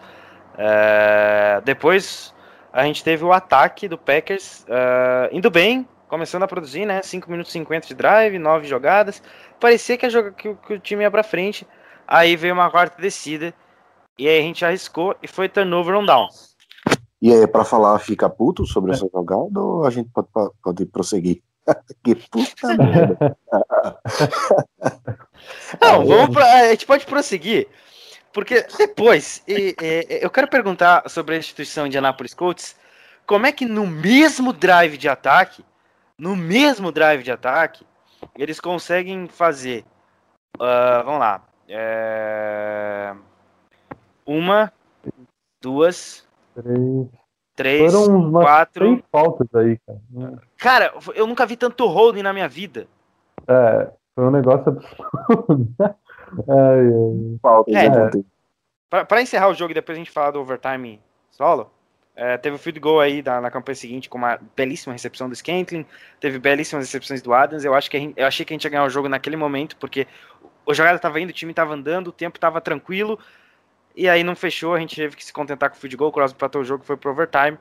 É, depois a gente teve o ataque do Packers é, indo bem, começando a produzir, né? 5 minutos e 50 de drive, 9 jogadas. Parecia que, a que, que o time ia para frente. Aí veio uma quarta descida. E aí a gente arriscou e foi turnover on down. E aí, pra falar, fica puto sobre é. essa jogada ou a gente pode, pode prosseguir? que puta merda. Não, vamos pra, a gente pode prosseguir. Porque depois, e, e, eu quero perguntar sobre a instituição Indianapolis Colts, como é que no mesmo drive de ataque, no mesmo drive de ataque, eles conseguem fazer, uh, vamos lá, é... Uma, duas, três, três Foram quatro. Três faltas aí, cara. Cara, eu nunca vi tanto holding na minha vida. É, foi um negócio absurdo. ai, Falta, é, é. Pra, pra, encerrar o jogo e depois a gente falar do overtime solo, é, teve o field goal aí da, na campanha seguinte com uma belíssima recepção do Scantling, teve belíssimas recepções do Adams. Eu acho que gente, eu achei que a gente ia ganhar o jogo naquele momento, porque a jogada estava indo, o time estava andando, o tempo estava tranquilo, e aí não fechou, a gente teve que se contentar com o field goal, o Crosby empatou o jogo, foi pro overtime,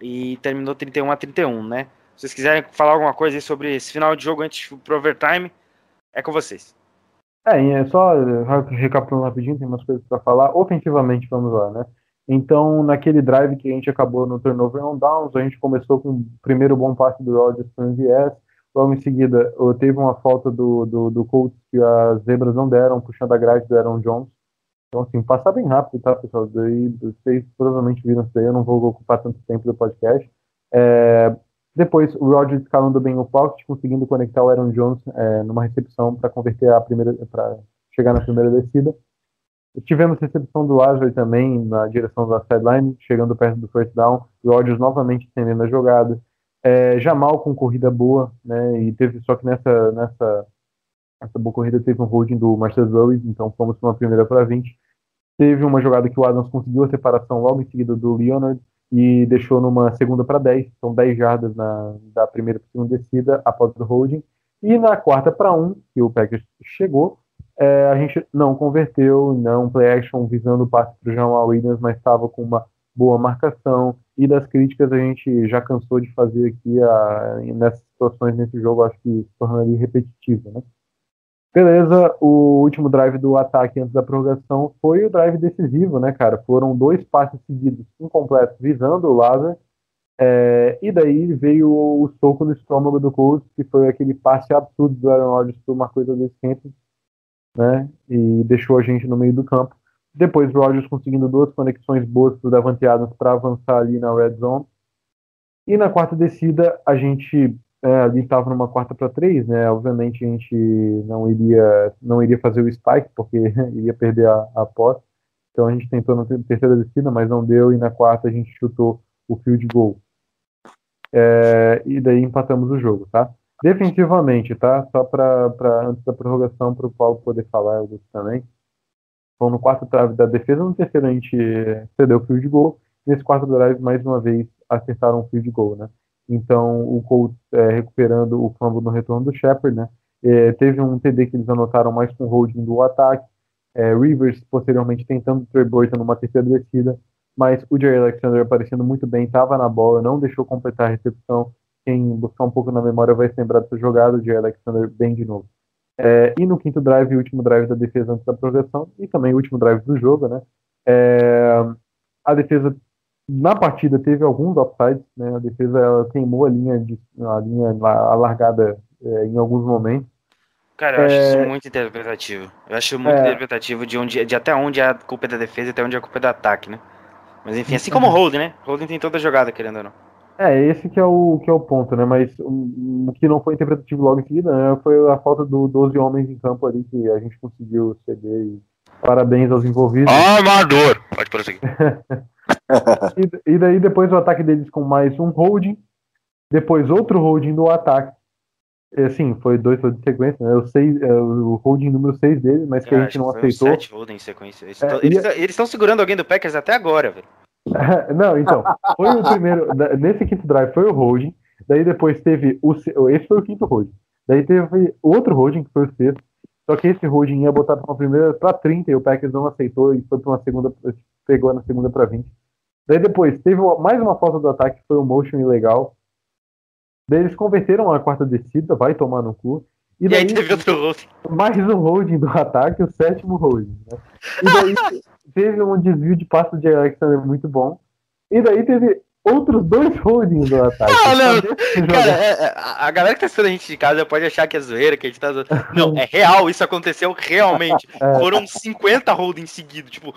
e terminou 31 a 31, né? Se vocês quiserem falar alguma coisa sobre esse final de jogo antes pro overtime, é com vocês. É, é só recapitulando rapidinho, tem umas coisas para falar. Ofensivamente, vamos lá, né? Então, naquele drive que a gente acabou no turnover on downs, a gente começou com o primeiro bom passe do Rodgers para o MVS, Logo em seguida, teve uma falta do, do, do Colts que as zebras não deram, puxando a grade do Aaron Jones. Então, assim, passar bem rápido, tá, pessoal? Daí, vocês provavelmente viram isso aí, eu não vou ocupar tanto tempo do podcast. É, depois, o Rodgers escalando bem o pocket, conseguindo conectar o Aaron Jones é, numa recepção para converter a primeira, para chegar na primeira descida. Tivemos recepção do Ashley também na direção da sideline, chegando perto do first down. Rodgers novamente estendendo a jogada. É, Jamal com corrida boa, né? E teve só que nessa nessa essa boa corrida teve um holding do Marcel Lewis, então fomos para uma primeira para 20. Teve uma jogada que o Adams conseguiu a separação logo em seguida do Leonard e deixou numa segunda para 10, são 10 jardas na, da primeira para segunda descida após o holding. E na quarta para 1, que o Packers chegou, é, a gente não converteu, não play action visando o passe para o Jamal Williams, mas estava com uma boa marcação, e das críticas a gente já cansou de fazer aqui a, nessas situações nesse jogo, acho que se tornaria repetitivo, né? Beleza, o último drive do ataque antes da prorrogação foi o drive decisivo, né, cara? Foram dois passes seguidos incompletos visando o Lázaro, é, e daí veio o soco no estômago do Colts, que foi aquele passe absurdo do Aaron Rodgers por uma coisa desse né? E deixou a gente no meio do campo. Depois Rodgers conseguindo duas conexões boas para o Davante Adams para avançar ali na red zone. E na quarta descida, a gente é, ali estava numa quarta para três, né? Obviamente a gente não iria, não iria fazer o spike, porque iria perder a, a posse. Então a gente tentou na terceira descida, mas não deu. E na quarta a gente chutou o field goal. É, e daí empatamos o jogo, tá? Defensivamente, tá? Só para antes da prorrogação, para o Paulo poder falar algo também. Então, no quarto drive da defesa, no terceiro a gente cedeu o field goal. Nesse quarto drive, mais uma vez, acertaram um field goal, né? Então, o Colts é, recuperando o fumble no retorno do Shepard, né? É, teve um TD que eles anotaram mais com holding do ataque. É, Rivers, posteriormente, tentando Trey Burton numa terceira descida. Mas o Jerry Alexander aparecendo muito bem, estava na bola, não deixou completar a recepção. Quem buscar um pouco na memória vai se lembrar dessa jogada, o Jerry Alexander bem de novo. É, e no quinto drive, o último drive da defesa antes da progressão, e também o último drive do jogo, né? É, a defesa na partida teve alguns offsides, né? A defesa ela queimou a linha de a linha a largada é, em alguns momentos. Cara, eu acho isso muito interpretativo. Eu acho muito é. interpretativo de onde de até onde é a culpa é da defesa e até onde é a culpa é do ataque, né? Mas enfim, assim como o Holding, né? Holding tem toda a jogada, querendo ou não. É, esse que é o, que é o ponto, né? Mas o, que não foi interpretativo logo em seguida né, foi a falta do 12 homens em campo ali que a gente conseguiu ceder. E parabéns aos envolvidos. Amador! Pode prosseguir. e, e daí depois o ataque deles com mais um holding, depois outro holding do ataque. É, sim, foi dois de sequência, né? O, seis, é, o holding número 6 dele, mas que a gente não aceitou. Sete holding em sequência. Eles estão segurando alguém do Packers até agora, velho. Não, então, foi o primeiro. Nesse quinto drive foi o holding. Daí depois teve o. Esse foi o quinto holding. Daí teve outro holding, que foi o sexto. Só que esse holding ia botar para uma primeira para 30 e o Packers não aceitou e foi para uma segunda. Pegou na segunda para 20. Daí depois teve mais uma falta do ataque, que foi um motion ilegal. Daí eles converteram a quarta descida, vai tomar no cu. E, daí, e aí teve outro holding. Mais um holding do ataque, o sétimo holding. Né? E daí teve um desvio de passo de Alexander muito bom. E daí teve outros dois holdings do ataque. Ah, não, cara, é, é, a galera que tá assistindo a gente de casa pode achar que é zoeira, que a gente tá Não, é real, isso aconteceu realmente. É. Foram 50 holdings seguidos. Tipo,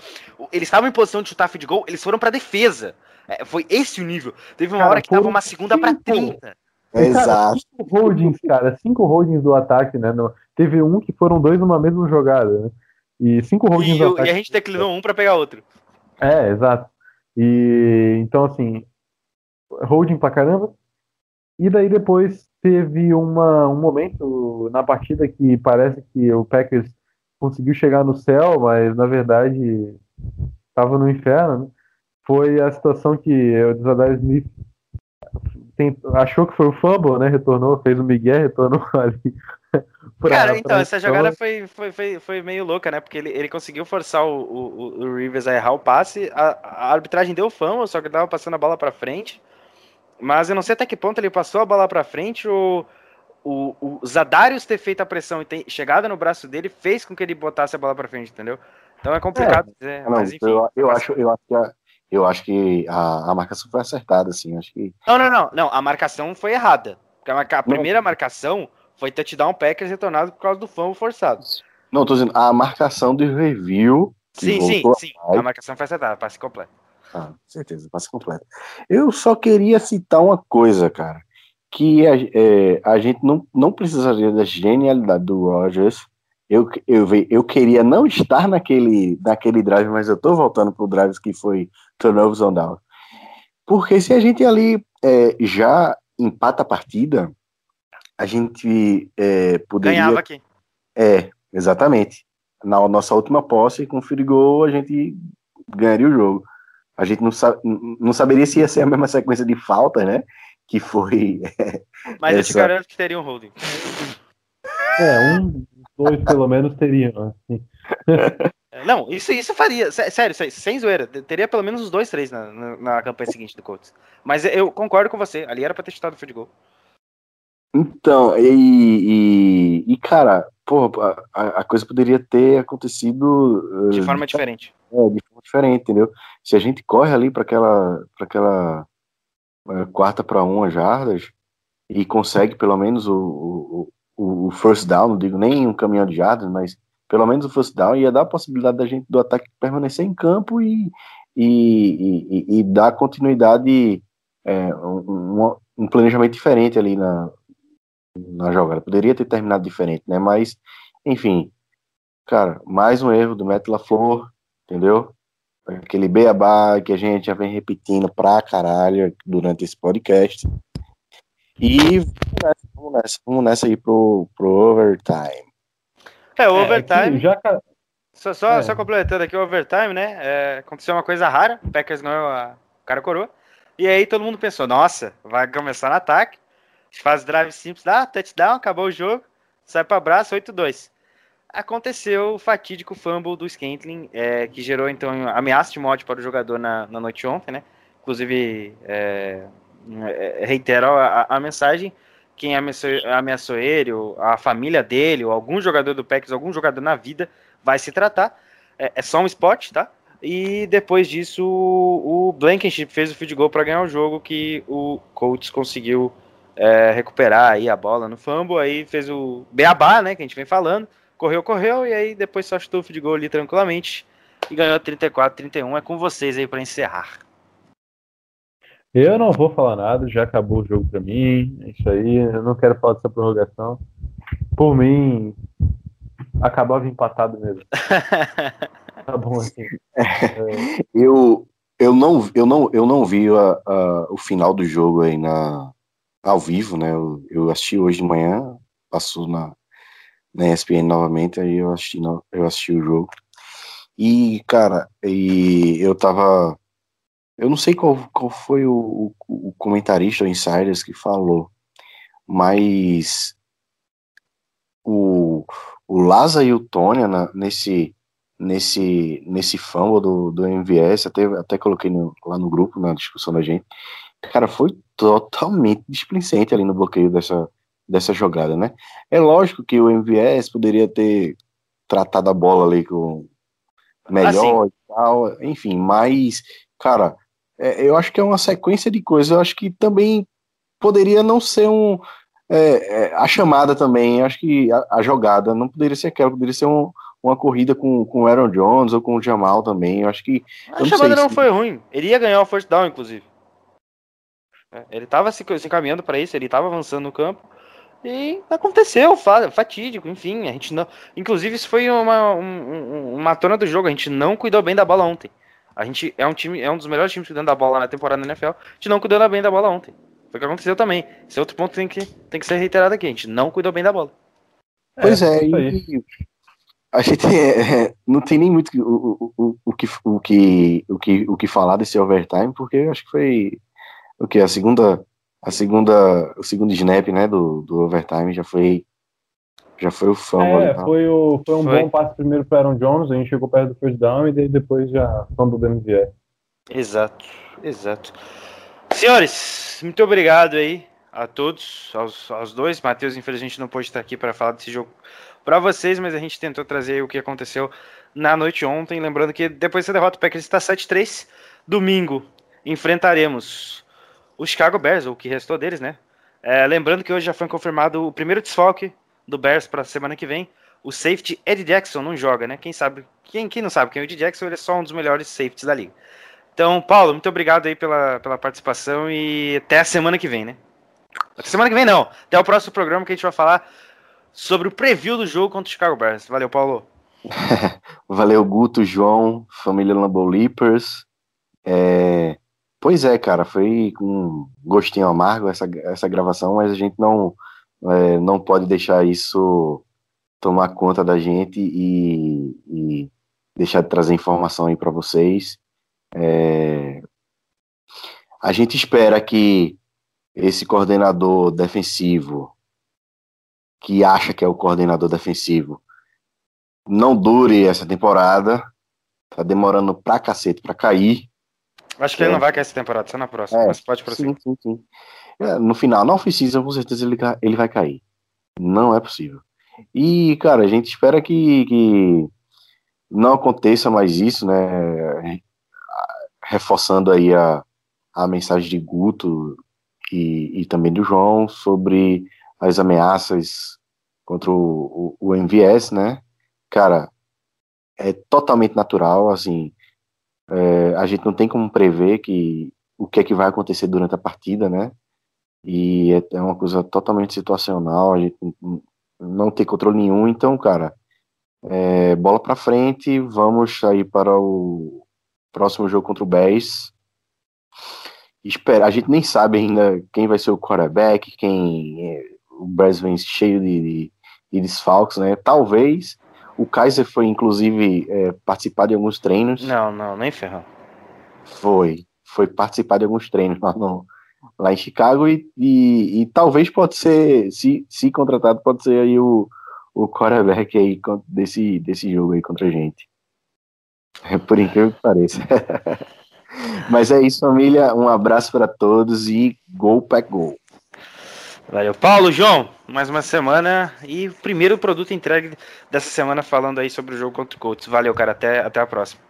eles estavam em posição de chutar feed goal, eles foram pra defesa. É, foi esse o nível. Teve uma cara, hora que tava uma segunda para 30. Exato. Cinco holdings, cara. Cinco holdings do ataque, né? No, teve um que foram dois numa mesma jogada, né? E cinco holdings e, do ataque. E a gente declinou um para pegar outro. É, exato. E então, assim, holding pra caramba. E daí depois teve uma, um momento na partida que parece que o Packers conseguiu chegar no céu, mas na verdade estava no inferno. Né? Foi a situação que o Zadar Smith tem, achou que foi o fumble, né? Retornou, fez o Miguel, retornou ali. pra, Cara, então, essa jogada foi, foi, foi, foi, meio louca, né? Porque ele, ele conseguiu forçar o, o, o Rivers a errar o passe. A, a arbitragem deu fumble, só que ele tava passando a bola pra frente. Mas eu não sei até que ponto ele passou a bola pra frente ou o, o Zadarius ter feito a pressão e ter chegado no braço dele fez com que ele botasse a bola pra frente, entendeu? Então é complicado é, dizer, não, mas enfim. Eu, eu acho, eu acho que a, eu acho que a, a marcação foi acertada, assim. Acho que... Não, não, não, não. A marcação foi errada. A, a primeira não. marcação foi touchdown Packers retornado por causa do fumble forçado. Não, tô dizendo, a marcação do review. Sim, sim, sim. A marcação foi acertada, passe completo. Ah, certeza, passe completo. Eu só queria citar uma coisa, cara. Que a, é, a gente não, não precisaria da genialidade do Rogers eu, eu, eu queria não estar naquele, naquele drive, mas eu tô voltando pro drive que foi turnovers on down. Porque se a gente ali é, já empata a partida, a gente é, poderia... Ganhava aqui. É, exatamente. Na nossa última posse, com o goal, a gente ganharia o jogo. A gente não, sa não saberia se ia ser a mesma sequência de falta, né? Que foi. Mas essa... eu te garanto que teria um holding. É, um, dois pelo menos teriam. Assim. Não, isso, isso faria. Sério, sem zoeira. Teria pelo menos os dois, três na, na, na campanha seguinte do Colts. Mas eu concordo com você. Ali era pra ter chutado o field goal. Então, e, e, e cara, pô, a, a, coisa poderia ter acontecido. De forma diferente. É, de forma diferente, entendeu? Se a gente corre ali para aquela, pra aquela é, quarta para uma jardas e consegue pelo menos o, o, o, first down, não digo nem um caminhão de jardas, mas pelo menos o first down ia dar a possibilidade da gente do ataque permanecer em campo e, e, e, e dar continuidade, é, um, um, planejamento diferente ali na, na jogada. Poderia ter terminado diferente, né? Mas, enfim, cara, mais um erro do Matt LaFleur, entendeu? Aquele beabá que a gente já vem repetindo pra caralho durante esse podcast. E vamos nessa, vamos nessa aí pro, pro overtime. É, o é, overtime. É, já... Só, só, é. só, completando aqui o overtime, né? É, aconteceu uma coisa rara. O Packers ganhou a cara coroa. E aí todo mundo pensou, nossa, vai começar no ataque. Faz drive simples, dá touchdown, acabou o jogo, sai para abraço, 8-2. Aconteceu o fatídico fumble do Scantling, é, que gerou então ameaça de morte para o jogador na, na noite ontem, né? Inclusive, é, é reitero a, a, mensagem, quem ameaçou, ameaçou ele, a família dele, ou algum jogador do Packers, algum jogador na vida, vai se tratar. É, é só um spot, tá? E depois disso, o Blankenship fez o field goal para ganhar o jogo, que o Colts conseguiu é, recuperar aí a bola no fumble, aí fez o beabá, né, que a gente vem falando, correu, correu, e aí depois só chutou o field goal ali tranquilamente, e ganhou 34-31, é com vocês aí para encerrar. Eu não vou falar nada, já acabou o jogo para mim, é isso aí, eu não quero falar dessa prorrogação. Por mim, acabava empatado mesmo. Tá bom assim. É. Eu, eu, não, eu, não, eu não vi a, a, o final do jogo aí na, ao vivo, né? Eu, eu assisti hoje de manhã, passou na, na ESPN novamente, aí eu assisti, eu assisti o jogo. E, cara, e eu tava. Eu não sei qual, qual foi o, o, o comentarista ou insiders que falou, mas o, o Laza e o Tônia nesse nesse, nesse fumble do, do MVS, até, até coloquei no, lá no grupo, na discussão da gente, cara, foi totalmente displicente ali no bloqueio dessa, dessa jogada, né? É lógico que o MVS poderia ter tratado a bola ali com melhor assim. e tal, enfim, mas, cara, é, eu acho que é uma sequência de coisas, eu acho que também poderia não ser um, é, é, a chamada também, acho que a, a, jogada não poderia ser aquela, poderia ser um, uma corrida com, com o Aaron Jones ou com o Jamal também. Eu acho que. A chamada não se... foi ruim. Ele ia ganhar o first down, inclusive. É, ele estava se, se encaminhando para isso, ele estava avançando no campo. E aconteceu, fatídico, enfim, a gente não. Inclusive, isso foi uma, um, uma tona do jogo, a gente não cuidou bem da bola ontem. A gente é um time, é um dos melhores times cuidando da bola na temporada da NFL. A gente não cuidou bem da bola ontem. Foi o que aconteceu também. Esse outro ponto tem que, tem que ser reiterado aqui. A gente não cuidou bem da bola. Pois é, é e, a gente é, é, não tem nem muito o, o, o, que, o, que, o, que, o que falar desse overtime, porque eu acho que foi o que a segunda a segunda o segundo snap né do, do overtime já foi já foi o fumble é, foi o foi um foi. bom passe primeiro para Aaron Jones a gente chegou perto do first down e depois já fumble do MVS exato exato senhores muito obrigado aí a todos aos, aos dois Matheus infelizmente não pôde estar aqui para falar desse jogo para vocês, mas a gente tentou trazer o que aconteceu na noite ontem. Lembrando que depois dessa derrota, o Packers está 7-3. Domingo enfrentaremos o Chicago Bears, o que restou deles, né? É, lembrando que hoje já foi confirmado o primeiro desfalque do Bears para a semana que vem. O safety Eddie Jackson não joga, né? Quem sabe? Quem, quem não sabe quem é o Eddie Jackson? Ele é só um dos melhores safeties da liga. Então, Paulo, muito obrigado aí pela, pela participação e até a semana que vem, né? Até semana que vem não. Até o próximo programa que a gente vai falar sobre o preview do jogo contra o Chicago Bears. Valeu, Paulo. Valeu, Guto, João, família Lambeau Leapers. É... Pois é, cara, foi com gostinho amargo essa, essa gravação, mas a gente não, é, não pode deixar isso tomar conta da gente e, e deixar de trazer informação aí para vocês. É... A gente espera que esse coordenador defensivo que acha que é o coordenador defensivo, não dure essa temporada. Tá demorando pra cacete pra cair. Acho que é. ele não vai cair essa temporada, só na próxima. É, mas pode prosseguir. Sim, sim, sim. É, no final, não precisa, com certeza ele, ele vai cair. Não é possível. E, cara, a gente espera que, que não aconteça mais isso, né? Reforçando aí a, a mensagem de Guto e, e também do João sobre as ameaças contra o, o, o MVS, né? Cara, é totalmente natural, assim, é, a gente não tem como prever que o que é que vai acontecer durante a partida, né? E é, é uma coisa totalmente situacional, a gente não tem controle nenhum, então, cara, é, bola para frente, vamos sair para o próximo jogo contra o Bears. Espera, a gente nem sabe ainda quem vai ser o quarterback, quem é, o Bears vem cheio de, de, de desfalques, né? Talvez o Kaiser foi, inclusive, é, participar de alguns treinos. Não, não, nem ferrão. Foi, foi participar de alguns treinos lá, no, lá em Chicago e, e, e, talvez pode ser, se, se contratado, pode ser aí o, o quarterback aí desse, desse jogo aí contra a gente. Por incrível que pareça. Mas é isso, família. Um abraço para todos e Go Pack Go. Valeu. Paulo, João, mais uma semana e o primeiro produto entregue dessa semana falando aí sobre o jogo contra o Colts. Valeu, cara. Até, até a próxima.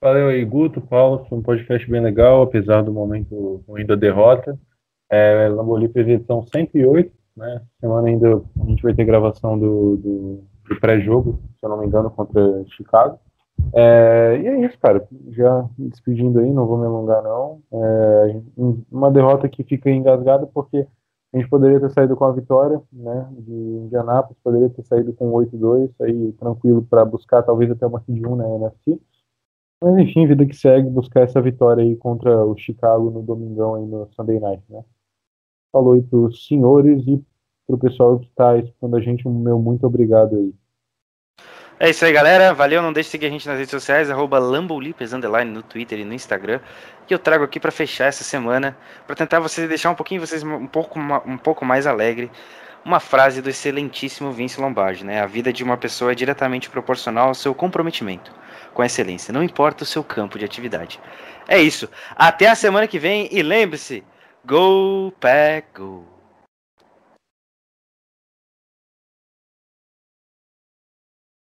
Valeu aí, Guto, Paulo. Foi um podcast bem legal, apesar do momento ruim da derrota. É, Lambolipes edição 108, né? Semana ainda a gente vai ter gravação do, do, do pré-jogo, se eu não me engano, contra Chicago. É, e é isso, cara. Já me despedindo aí, não vou me alongar, não. É, uma derrota que fica engasgada porque a gente poderia ter saído com a vitória, né, de Indianápolis, poderia ter saído com 8-2, aí tranquilo para buscar talvez até uma seed 1 na NFC. Mas enfim, vida que segue, buscar essa vitória aí contra o Chicago no domingão aí no Sunday Night, né. Falou aí pros senhores e pro pessoal que está escutando a gente, meu muito obrigado aí. É isso aí, galera. Valeu. Não deixe de seguir a gente nas redes sociais, arroba underline no Twitter e no Instagram. Que eu trago aqui para fechar essa semana, para tentar vocês deixar um pouquinho vocês um pouco, um pouco mais alegre. Uma frase do excelentíssimo Vince Lombardi, né? A vida de uma pessoa é diretamente proporcional ao seu comprometimento com a excelência, não importa o seu campo de atividade. É isso. Até a semana que vem e lembre-se, go pack go.